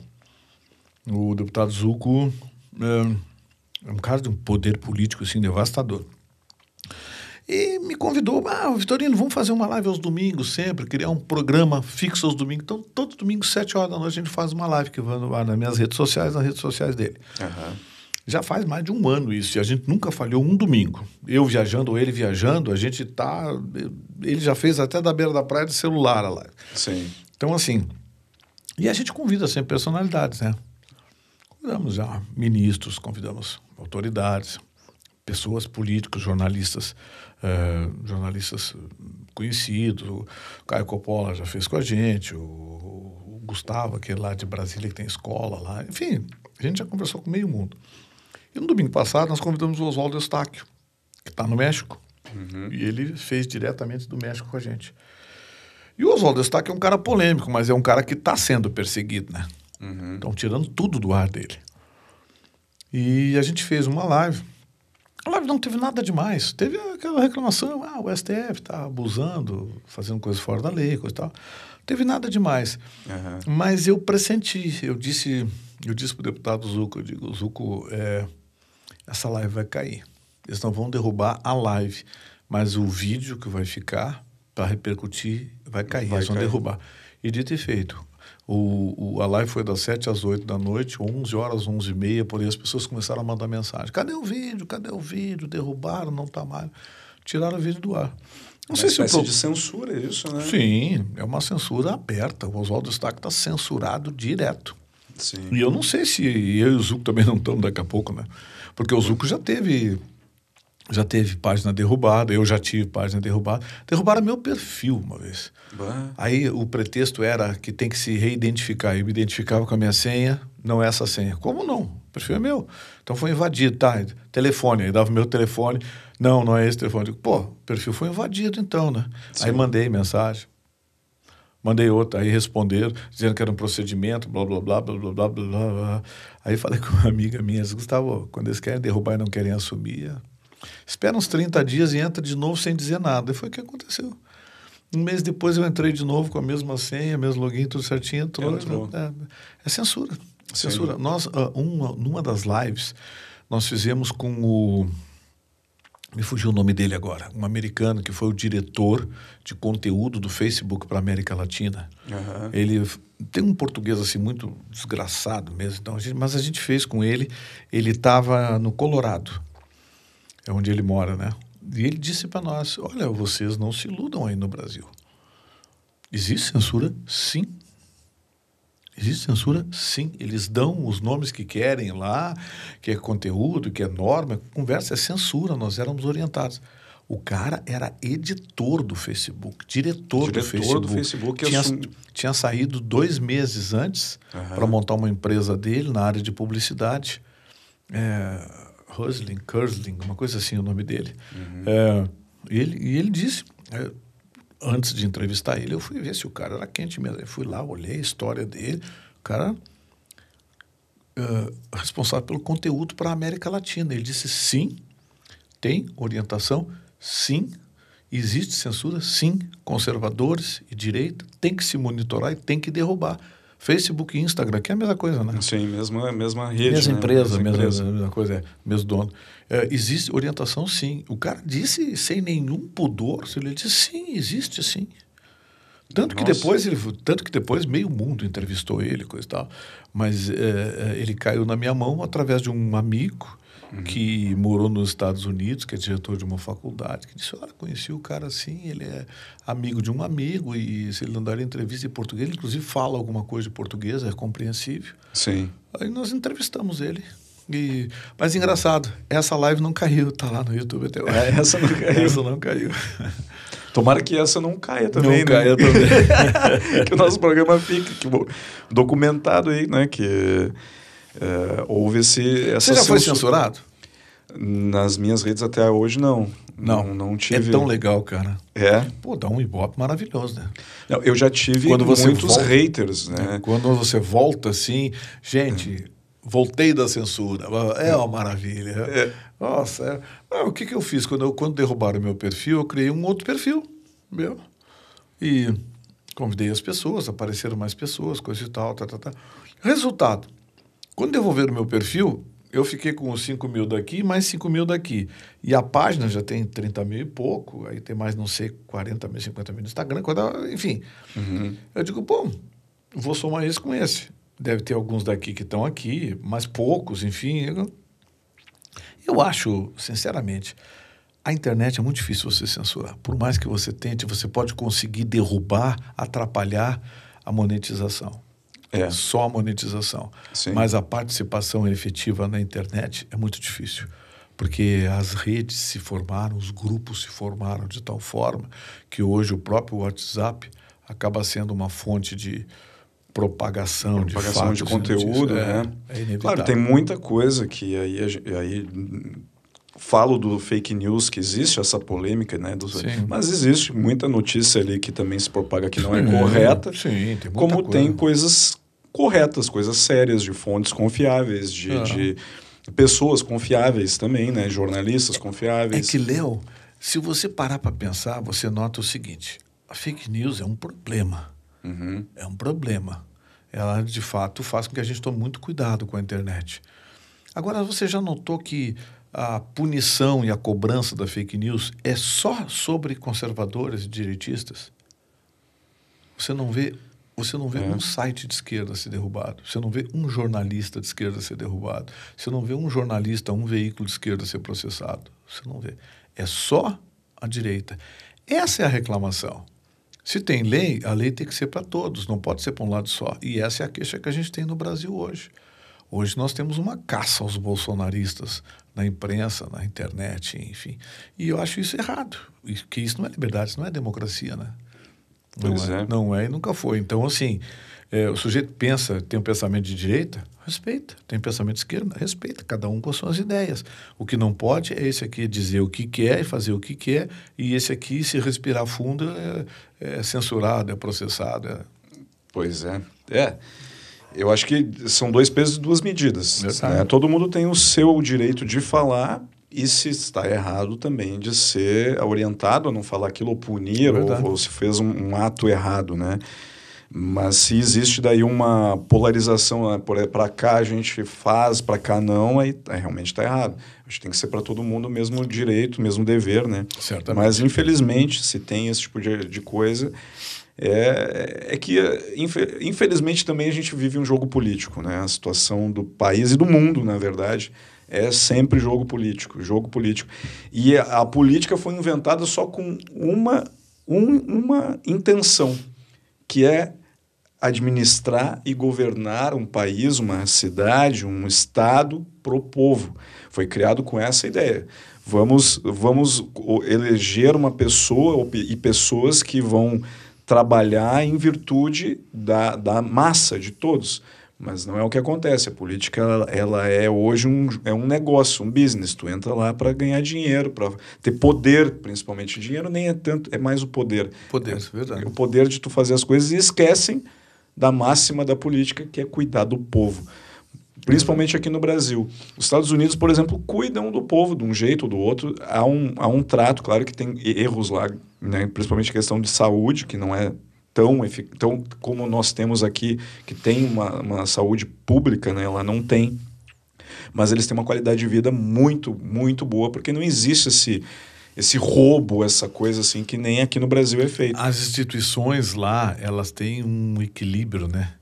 O deputado Zuco é, um cara de um poder político assim, devastador. E me convidou, ah, Vitorino, vamos fazer uma live aos domingos sempre, criar um programa fixo aos domingos. Então, todo domingo, sete horas da noite, a gente faz uma live que vai nas minhas redes sociais, nas redes sociais dele. Uhum. Já faz mais de um ano isso, e a gente nunca falhou um domingo. Eu viajando ou ele viajando, a gente tá. Ele já fez até da beira da praia de celular a live. Sim. Então, assim. E a gente convida sempre personalidades, né? Convidamos já ministros, convidamos autoridades, pessoas políticos, jornalistas, eh, jornalistas conhecidos. O Caio Coppola já fez com a gente, o, o Gustavo, aquele lá de Brasília que tem escola lá. Enfim, a gente já conversou com meio mundo. E no domingo passado nós convidamos o Oswaldo Eustáquio, que está no México. Uhum. E ele fez diretamente do México com a gente. E o Oswaldo Eustáquio é um cara polêmico, mas é um cara que está sendo perseguido, né? Uhum. Estão tirando tudo do ar dele. E a gente fez uma live. A live não teve nada demais. Teve aquela reclamação, ah, o STF está abusando, fazendo coisas fora da lei, coisa e tal. Não teve nada demais. Uhum. Mas eu pressenti, eu disse, eu disse para o deputado Zuco, eu digo, Zuco, é, essa live vai cair. Eles não vão derrubar a live, mas o vídeo que vai ficar para repercutir vai cair, vai eles vão cair. derrubar. E dito e feito. O, o, a live foi das 7 às 8 da noite, 11 horas, 11 e meia, por aí as pessoas começaram a mandar mensagem. Cadê o vídeo? Cadê o vídeo? Derrubaram, não está mais. Tiraram o vídeo do ar. Não uma sei se pro... de censura isso, né? Sim, é uma censura aberta. O Oswaldo Stack está censurado direto. Sim. E eu não sei se eu e o Zuco também não estamos daqui a pouco, né? Porque o Zuco já teve já teve página derrubada, eu já tive página derrubada. Derrubaram meu perfil uma vez. Bah. Aí o pretexto era que tem que se reidentificar. Eu me identificava com a minha senha, não é essa senha. Como não? O perfil é meu. Então foi invadido, tá? Telefone, aí dava o meu telefone. Não, não é esse telefone. Digo, Pô, o perfil foi invadido então, né? Sim. Aí mandei mensagem. Mandei outra, aí responderam, dizendo que era um procedimento, blá, blá, blá, blá, blá, blá, blá. Aí falei com uma amiga minha, Gustavo, quando eles querem derrubar e não querem assumir, espera uns 30 dias e entra de novo sem dizer nada. E foi o que aconteceu. Um mês depois eu entrei de novo com a mesma senha, mesmo login, tudo certinho, entrou. entrou. É, é, censura. Censura. Nós, uh, uma, numa das lives, nós fizemos com o me fugiu o nome dele agora, um americano que foi o diretor de conteúdo do Facebook para a América Latina. Uhum. Ele tem um português assim muito desgraçado mesmo, então mas a gente fez com ele. Ele estava no Colorado, é onde ele mora, né? E ele disse para nós: Olha, vocês não se iludam aí no Brasil. Existe censura? Sim. Existe censura? Sim. Eles dão os nomes que querem lá, que é conteúdo, que é norma. Conversa é censura, nós éramos orientados. O cara era editor do Facebook, diretor, diretor do Facebook. Do Facebook tinha, tinha saído dois meses antes uhum. para montar uma empresa dele na área de publicidade. É, Husling, Kursling, uma coisa assim o nome dele. Uhum. É, e, ele, e ele disse, é, antes de entrevistar ele, eu fui ver se o cara era quente mesmo. Eu fui lá, olhei a história dele. O cara uh, responsável pelo conteúdo para a América Latina. Ele disse sim, tem orientação, sim, existe censura, sim, conservadores e direita, tem que se monitorar e tem que derrubar. Facebook e Instagram, que é a mesma coisa, né? Sim, mesma, mesma rede. Mesma né? empresa, mesma, empresa. mesma coisa, é, mesmo dono. É, existe orientação, sim. O cara disse sem nenhum pudor, ele disse sim, existe sim. Tanto que, depois ele, tanto que depois meio mundo entrevistou ele, coisa e tal. Mas é, é, ele caiu na minha mão através de um amigo uhum. que morou nos Estados Unidos, que é diretor de uma faculdade, que disse, olha, conheci o cara assim, ele é amigo de um amigo e se ele não dar entrevista em português, ele inclusive fala alguma coisa de português, é compreensível. Sim. Aí nós entrevistamos ele. E, mas engraçado, essa live não caiu, tá lá no YouTube até hoje. É, essa não caiu. essa não caiu. Tomara que essa não caia também, não né? caia também. <laughs> que o nosso programa fique que, documentado aí, né? Que é, houve esse. Essa Você já foi censurado? Nas minhas redes até hoje, não. Não, não, não tive. É tão legal, cara. É? Pô, dá um ibope maravilhoso, né? Não, eu já tive Quando você muitos volta, haters, né? Quando você volta assim, gente, voltei da censura. É uma maravilha. É. Nossa, é. Ah, o que, que eu fiz? Quando, eu, quando derrubaram o meu perfil, eu criei um outro perfil, meu. E convidei as pessoas, apareceram mais pessoas, coisa e tal, tá, tá, tá. Resultado, quando devolveram o meu perfil, eu fiquei com os 5 mil daqui mais 5 mil daqui. E a página já tem 30 mil e pouco, aí tem mais, não sei, 40 mil, 50 mil no Instagram, enfim. Uhum. Eu digo, bom, vou somar isso com esse. Deve ter alguns daqui que estão aqui, mas poucos, enfim. Eu, eu acho, sinceramente, a internet é muito difícil você censurar. Por mais que você tente, você pode conseguir derrubar, atrapalhar a monetização. É. Só a monetização. Sim. Mas a participação efetiva na internet é muito difícil. Porque as redes se formaram, os grupos se formaram de tal forma que hoje o próprio WhatsApp acaba sendo uma fonte de propagação, propagação de, fatos, de conteúdo, é, né? É claro, tem muita coisa que aí, aí falo do fake news que existe essa polêmica, né? Do, mas existe muita notícia ali que também se propaga que não é correta. Sim, tem como coisa. tem coisas corretas, coisas sérias, de fontes confiáveis, de, uhum. de pessoas confiáveis também, né? Jornalistas confiáveis. É que, Léo, se você parar para pensar, você nota o seguinte: a fake news é um problema. Uhum. É um problema. Ela, de fato, faz com que a gente tome muito cuidado com a internet. Agora, você já notou que a punição e a cobrança da fake news é só sobre conservadores e direitistas? Você não vê você não vê é. um site de esquerda ser derrubado. Você não vê um jornalista de esquerda ser derrubado. Você não vê um jornalista, um veículo de esquerda ser processado. Você não vê. É só a direita. Essa é a reclamação. Se tem lei, a lei tem que ser para todos, não pode ser para um lado só. E essa é a queixa que a gente tem no Brasil hoje. Hoje nós temos uma caça aos bolsonaristas na imprensa, na internet, enfim. E eu acho isso errado. Que isso não é liberdade, isso não é democracia, né? Não é, é, Não é e nunca foi. Então, assim, é, o sujeito pensa, tem um pensamento de direita, respeita. Tem um pensamento de esquerda, respeita. Cada um com as suas ideias. O que não pode é esse aqui dizer o que quer e fazer o que quer, e esse aqui, se respirar fundo, é, é censurado, é processado. É... Pois é. É. Eu acho que são dois pesos e duas medidas. Né? Todo mundo tem o seu direito de falar e se está errado também de ser orientado a não falar aquilo ou punir ou, ou, se fez um, um, ato errado, né? Mas se existe daí uma polarização, né? para cá a gente faz, para cá não, aí, aí realmente está errado. Acho que tem que ser para todo mundo o mesmo direito, o mesmo dever, né? Certamente. Mas infelizmente, se tem esse tipo de, de coisa, é, é que infelizmente também a gente vive um jogo político, né? A situação do país e do mundo, na verdade, é sempre jogo político, jogo político. E a, a política foi inventada só com uma, um, uma intenção, que é administrar e governar um país, uma cidade, um estado para o povo. Foi criado com essa ideia. Vamos, vamos eleger uma pessoa e pessoas que vão trabalhar em virtude da, da massa de todos. Mas não é o que acontece. A política ela, ela é hoje um, é um negócio, um business. Tu entra lá para ganhar dinheiro, para ter poder, principalmente. Dinheiro nem é tanto, é mais o poder. Poder, é, verdade. O poder de tu fazer as coisas e esquecem da máxima da política, que é cuidar do povo. principalmente aqui no Brasil. Os Estados Unidos, por exemplo, cuidam do povo de um jeito ou do outro. Há um, há um trato, claro que tem erros lá, né? principalmente questão de saúde, que não é tão, tão como nós temos aqui, que tem uma, uma saúde pública, né? ela não tem. Mas eles têm uma qualidade de vida muito, muito boa, porque não existe esse esse roubo, essa coisa assim que nem aqui no Brasil é feito. As instituições lá, elas têm um equilíbrio, né?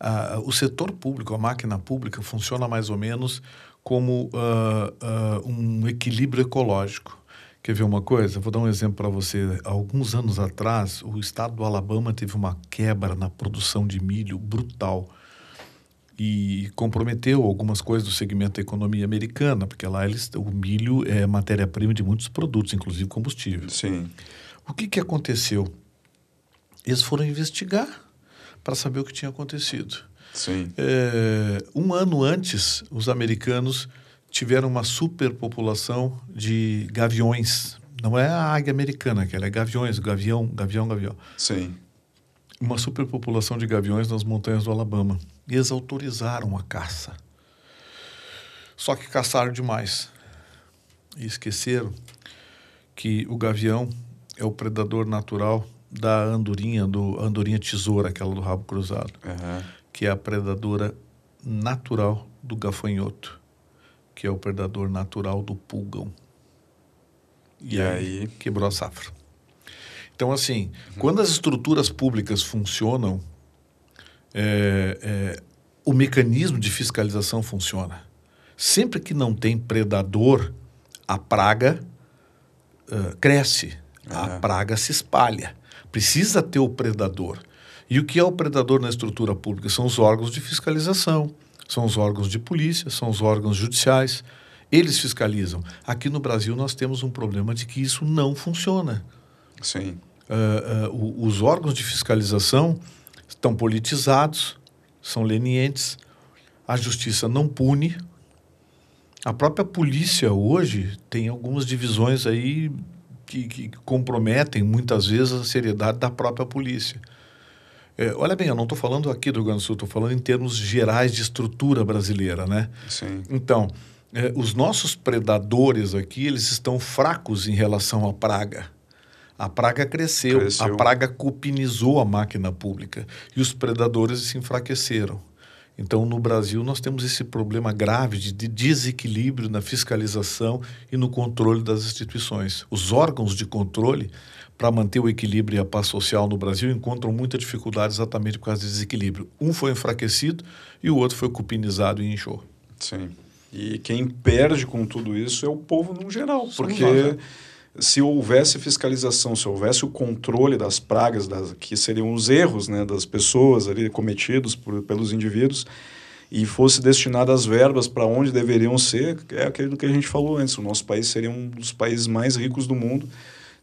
Uh, o setor público, a máquina pública, funciona mais ou menos como uh, uh, um equilíbrio ecológico. Quer ver uma coisa? Vou dar um exemplo para você. Alguns anos atrás, o estado do Alabama teve uma quebra na produção de milho brutal e comprometeu algumas coisas do segmento da economia americana, porque lá eles, o milho é matéria-prima de muitos produtos, inclusive combustível. Sim. O que, que aconteceu? Eles foram investigar para saber o que tinha acontecido. Sim. É, um ano antes, os americanos tiveram uma superpopulação de gaviões. Não é a águia americana, que ela é gaviões, gavião, gavião, gavião. Sim. Uma superpopulação de gaviões nas montanhas do Alabama. E eles autorizaram a caça. Só que caçaram demais. E esqueceram que o gavião é o predador natural da andorinha, do andorinha tesoura, aquela do rabo cruzado, uhum. que é a predadora natural do gafanhoto, que é o predador natural do pulgão. E, e aí? aí quebrou a safra. Então, assim, uhum. quando as estruturas públicas funcionam, é, é, o mecanismo de fiscalização funciona. Sempre que não tem predador, a praga uh, cresce, uhum. a praga se espalha. Precisa ter o predador. E o que é o predador na estrutura pública? São os órgãos de fiscalização, são os órgãos de polícia, são os órgãos judiciais. Eles fiscalizam. Aqui no Brasil nós temos um problema de que isso não funciona. Sim. Uh, uh, os órgãos de fiscalização estão politizados, são lenientes, a justiça não pune. A própria polícia hoje tem algumas divisões aí que, que comprometem muitas vezes a seriedade da própria polícia. É, olha bem, eu não estou falando aqui do Rio Grande do Sul, estou falando em termos gerais de estrutura brasileira, né? Sim. Então, é, os nossos predadores aqui, eles estão fracos em relação à praga. A praga cresceu, cresceu, a praga cupinizou a máquina pública e os predadores se enfraqueceram. Então, no Brasil, nós temos esse problema grave de desequilíbrio na fiscalização e no controle das instituições. Os órgãos de controle, para manter o equilíbrio e a paz social no Brasil, encontram muita dificuldade exatamente por causa desse desequilíbrio. Um foi enfraquecido e o outro foi cupinizado e inchou. Sim. E quem perde com tudo isso é o povo no geral, porque nós, né? Se houvesse fiscalização, se houvesse o controle das pragas, das, que seriam os erros né, das pessoas ali cometidos por, pelos indivíduos, e fosse destinado as verbas para onde deveriam ser, é aquilo que a gente falou antes, o nosso país seria um dos países mais ricos do mundo,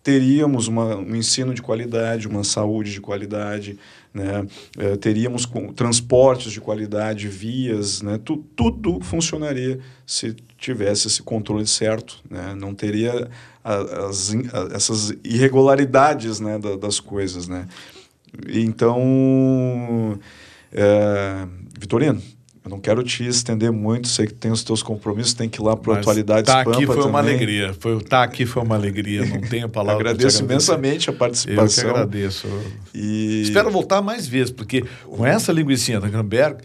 teríamos uma, um ensino de qualidade, uma saúde de qualidade, né? É, teríamos com, transportes de qualidade, vias, né? Tu, tudo funcionaria se tivesse esse controle certo, né? não teria as, essas irregularidades né? Da, das coisas. Né? Então, é, Vitorino, eu não quero te estender muito, sei que tem os teus compromissos, tem que ir lá para Atualidades tá Pampa aqui foi também. uma alegria. Foi, tá aqui foi uma alegria, não tenho palavra Agradeço imensamente a participação. Eu que agradeço. E... Espero voltar mais vezes, porque com essa linguiça da Gramberg,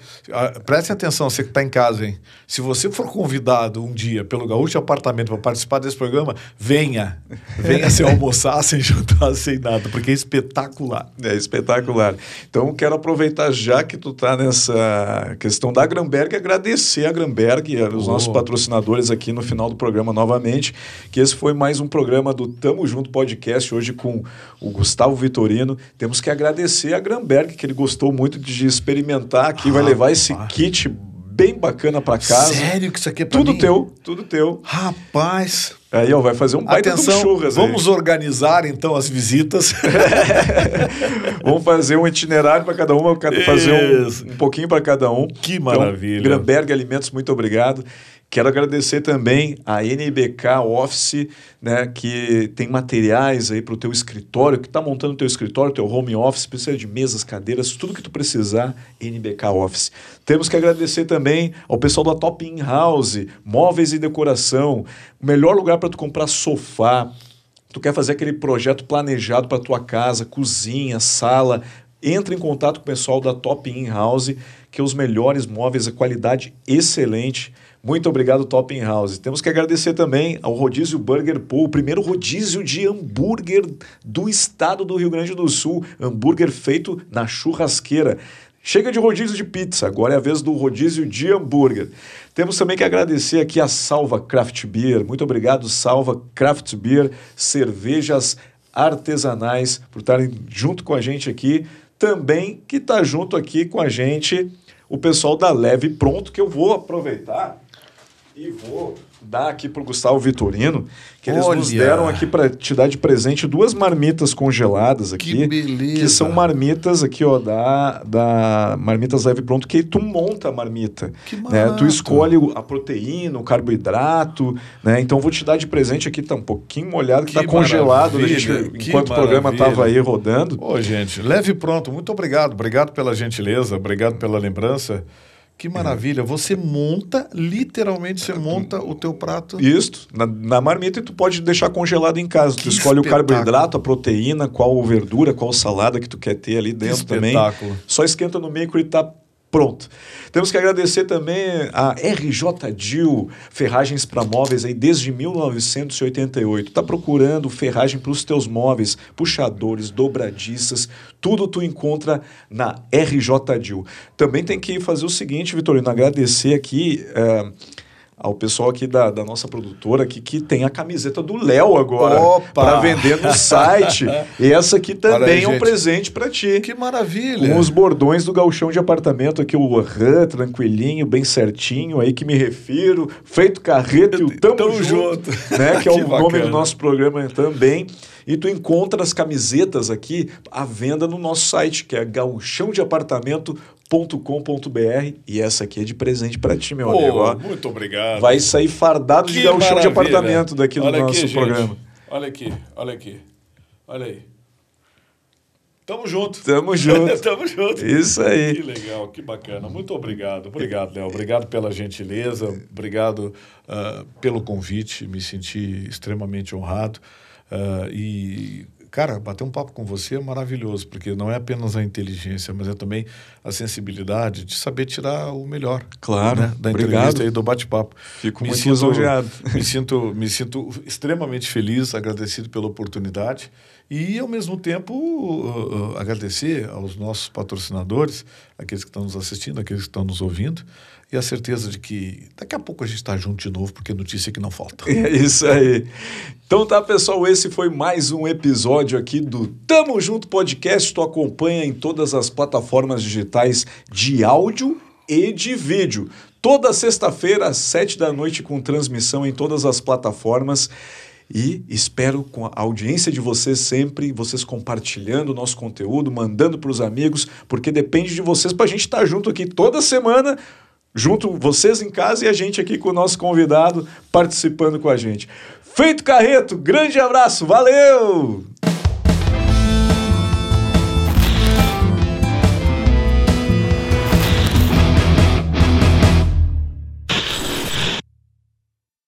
preste atenção, você que está em casa, hein? Se você for convidado um dia pelo Gaúcho Apartamento para participar desse programa, venha. Venha sem almoçar, <laughs> sem jantar, sem nada, porque é espetacular. É espetacular. Então, quero aproveitar já que tu está nessa questão da Gramberg, agradecer a Gramberg e os nossos patrocinadores aqui no final do programa novamente, que esse foi mais um programa do Tamo Junto Podcast, hoje com o Gustavo Vitorino. Temos que agradecer a Gramberg, que ele gostou muito de experimentar aqui, ah, vai levar esse kit bem bacana para casa. Sério que isso aqui é pra Tudo mim? teu, tudo teu. Rapaz... Aí, ó, vai fazer um baita Atenção, de churras Vamos aí. organizar, então, as visitas. <laughs> vamos fazer um itinerário para cada uma, fazer um, um pouquinho para cada um. Que maravilha. Então, Gramberg Alimentos, muito obrigado. Quero agradecer também a NBK Office, né, que tem materiais aí para o teu escritório, que está montando o teu escritório, teu home office, precisa de mesas, cadeiras, tudo que tu precisar, NBK Office. Temos que agradecer também ao pessoal da Top In House, móveis e decoração, o melhor lugar para tu comprar sofá, tu quer fazer aquele projeto planejado para tua casa, cozinha, sala, entre em contato com o pessoal da Top In House, que é os melhores móveis, a qualidade excelente. Muito obrigado, Top In House. Temos que agradecer também ao Rodízio Burger Pool, o primeiro rodízio de hambúrguer do estado do Rio Grande do Sul. Hambúrguer feito na churrasqueira. Chega de rodízio de pizza, agora é a vez do rodízio de hambúrguer. Temos também que agradecer aqui a Salva Craft Beer. Muito obrigado, Salva Craft Beer, cervejas artesanais, por estarem junto com a gente aqui. Também que está junto aqui com a gente o pessoal da Leve Pronto, que eu vou aproveitar e vou dar aqui para o Gustavo Vitorino, que eles Olha. nos deram aqui para te dar de presente duas marmitas congeladas aqui. Que beleza. Que são marmitas aqui, ó, da, da Marmitas Leve Pronto, que tu monta a marmita. Que né? Tu escolhe a proteína, o carboidrato, né? Então vou te dar de presente aqui, tá um pouquinho molhado, que, que tá congelado, né, gente, enquanto maravilha. o programa tava aí rodando. Ô, gente, Leve Pronto, muito obrigado. Obrigado pela gentileza, obrigado pela lembrança. Que maravilha. Você monta, literalmente, você monta o teu prato. Isso, na, na marmita e tu pode deixar congelado em casa. Que tu escolhe espetáculo. o carboidrato, a proteína, qual verdura, qual salada que tu quer ter ali dentro também. Só esquenta no micro e tá Pronto. Temos que agradecer também a RJ Dil, ferragens para móveis aí desde 1988. Está procurando ferragem para os teus móveis, puxadores, dobradiças, tudo tu encontra na RJ Dil. Também tem que fazer o seguinte, Vitorino, agradecer aqui. Uh, ao pessoal aqui da, da nossa produtora aqui, que tem a camiseta do Léo agora para vender no site. <laughs> e essa aqui também aí, é um presente para ti. Que maravilha! Com os bordões do galchão de apartamento aqui, o rã, tranquilinho, bem certinho, aí que me refiro, feito carreto e o Tamo, Tamo Junto, junto. Né, que é <laughs> o bacana. nome do nosso programa também. E tu encontra as camisetas aqui à venda no nosso site, que é galchãodeapartamento.com.br e essa aqui é de presente para ti, meu amigo. Ó. Muito obrigado. Vai sair fardado que de galchão de apartamento daqui do olha nosso aqui, programa. Gente. Olha aqui, olha aqui. Olha aí. Tamo junto. Tamo <laughs> junto. Tamo junto. Isso aí. Que legal, que bacana. Muito obrigado. Obrigado, Léo. Obrigado pela gentileza. Obrigado uh, pelo convite. Me senti extremamente honrado. Uh, e, cara, bater um papo com você é maravilhoso, porque não é apenas a inteligência, mas é também a sensibilidade de saber tirar o melhor claro, né, da Obrigado. entrevista e do bate-papo. Fico me muito sinto. <laughs> Me sinto, me sinto extremamente feliz, agradecido pela oportunidade e, ao mesmo tempo, uh, uh, agradecer aos nossos patrocinadores, aqueles que estão nos assistindo, aqueles que estão nos ouvindo, e a certeza de que daqui a pouco a gente está junto de novo, porque notícia que não falta. <laughs> É isso aí. Então tá, pessoal, esse foi mais um episódio aqui do Tamo Junto Podcast. Tu acompanha em todas as plataformas digitais de áudio e de vídeo. Toda sexta-feira, às sete da noite, com transmissão em todas as plataformas. E espero com a audiência de vocês sempre, vocês compartilhando o nosso conteúdo, mandando para os amigos, porque depende de vocês para a gente estar tá junto aqui toda semana junto vocês em casa e a gente aqui com o nosso convidado participando com a gente. Feito Carreto, grande abraço, valeu!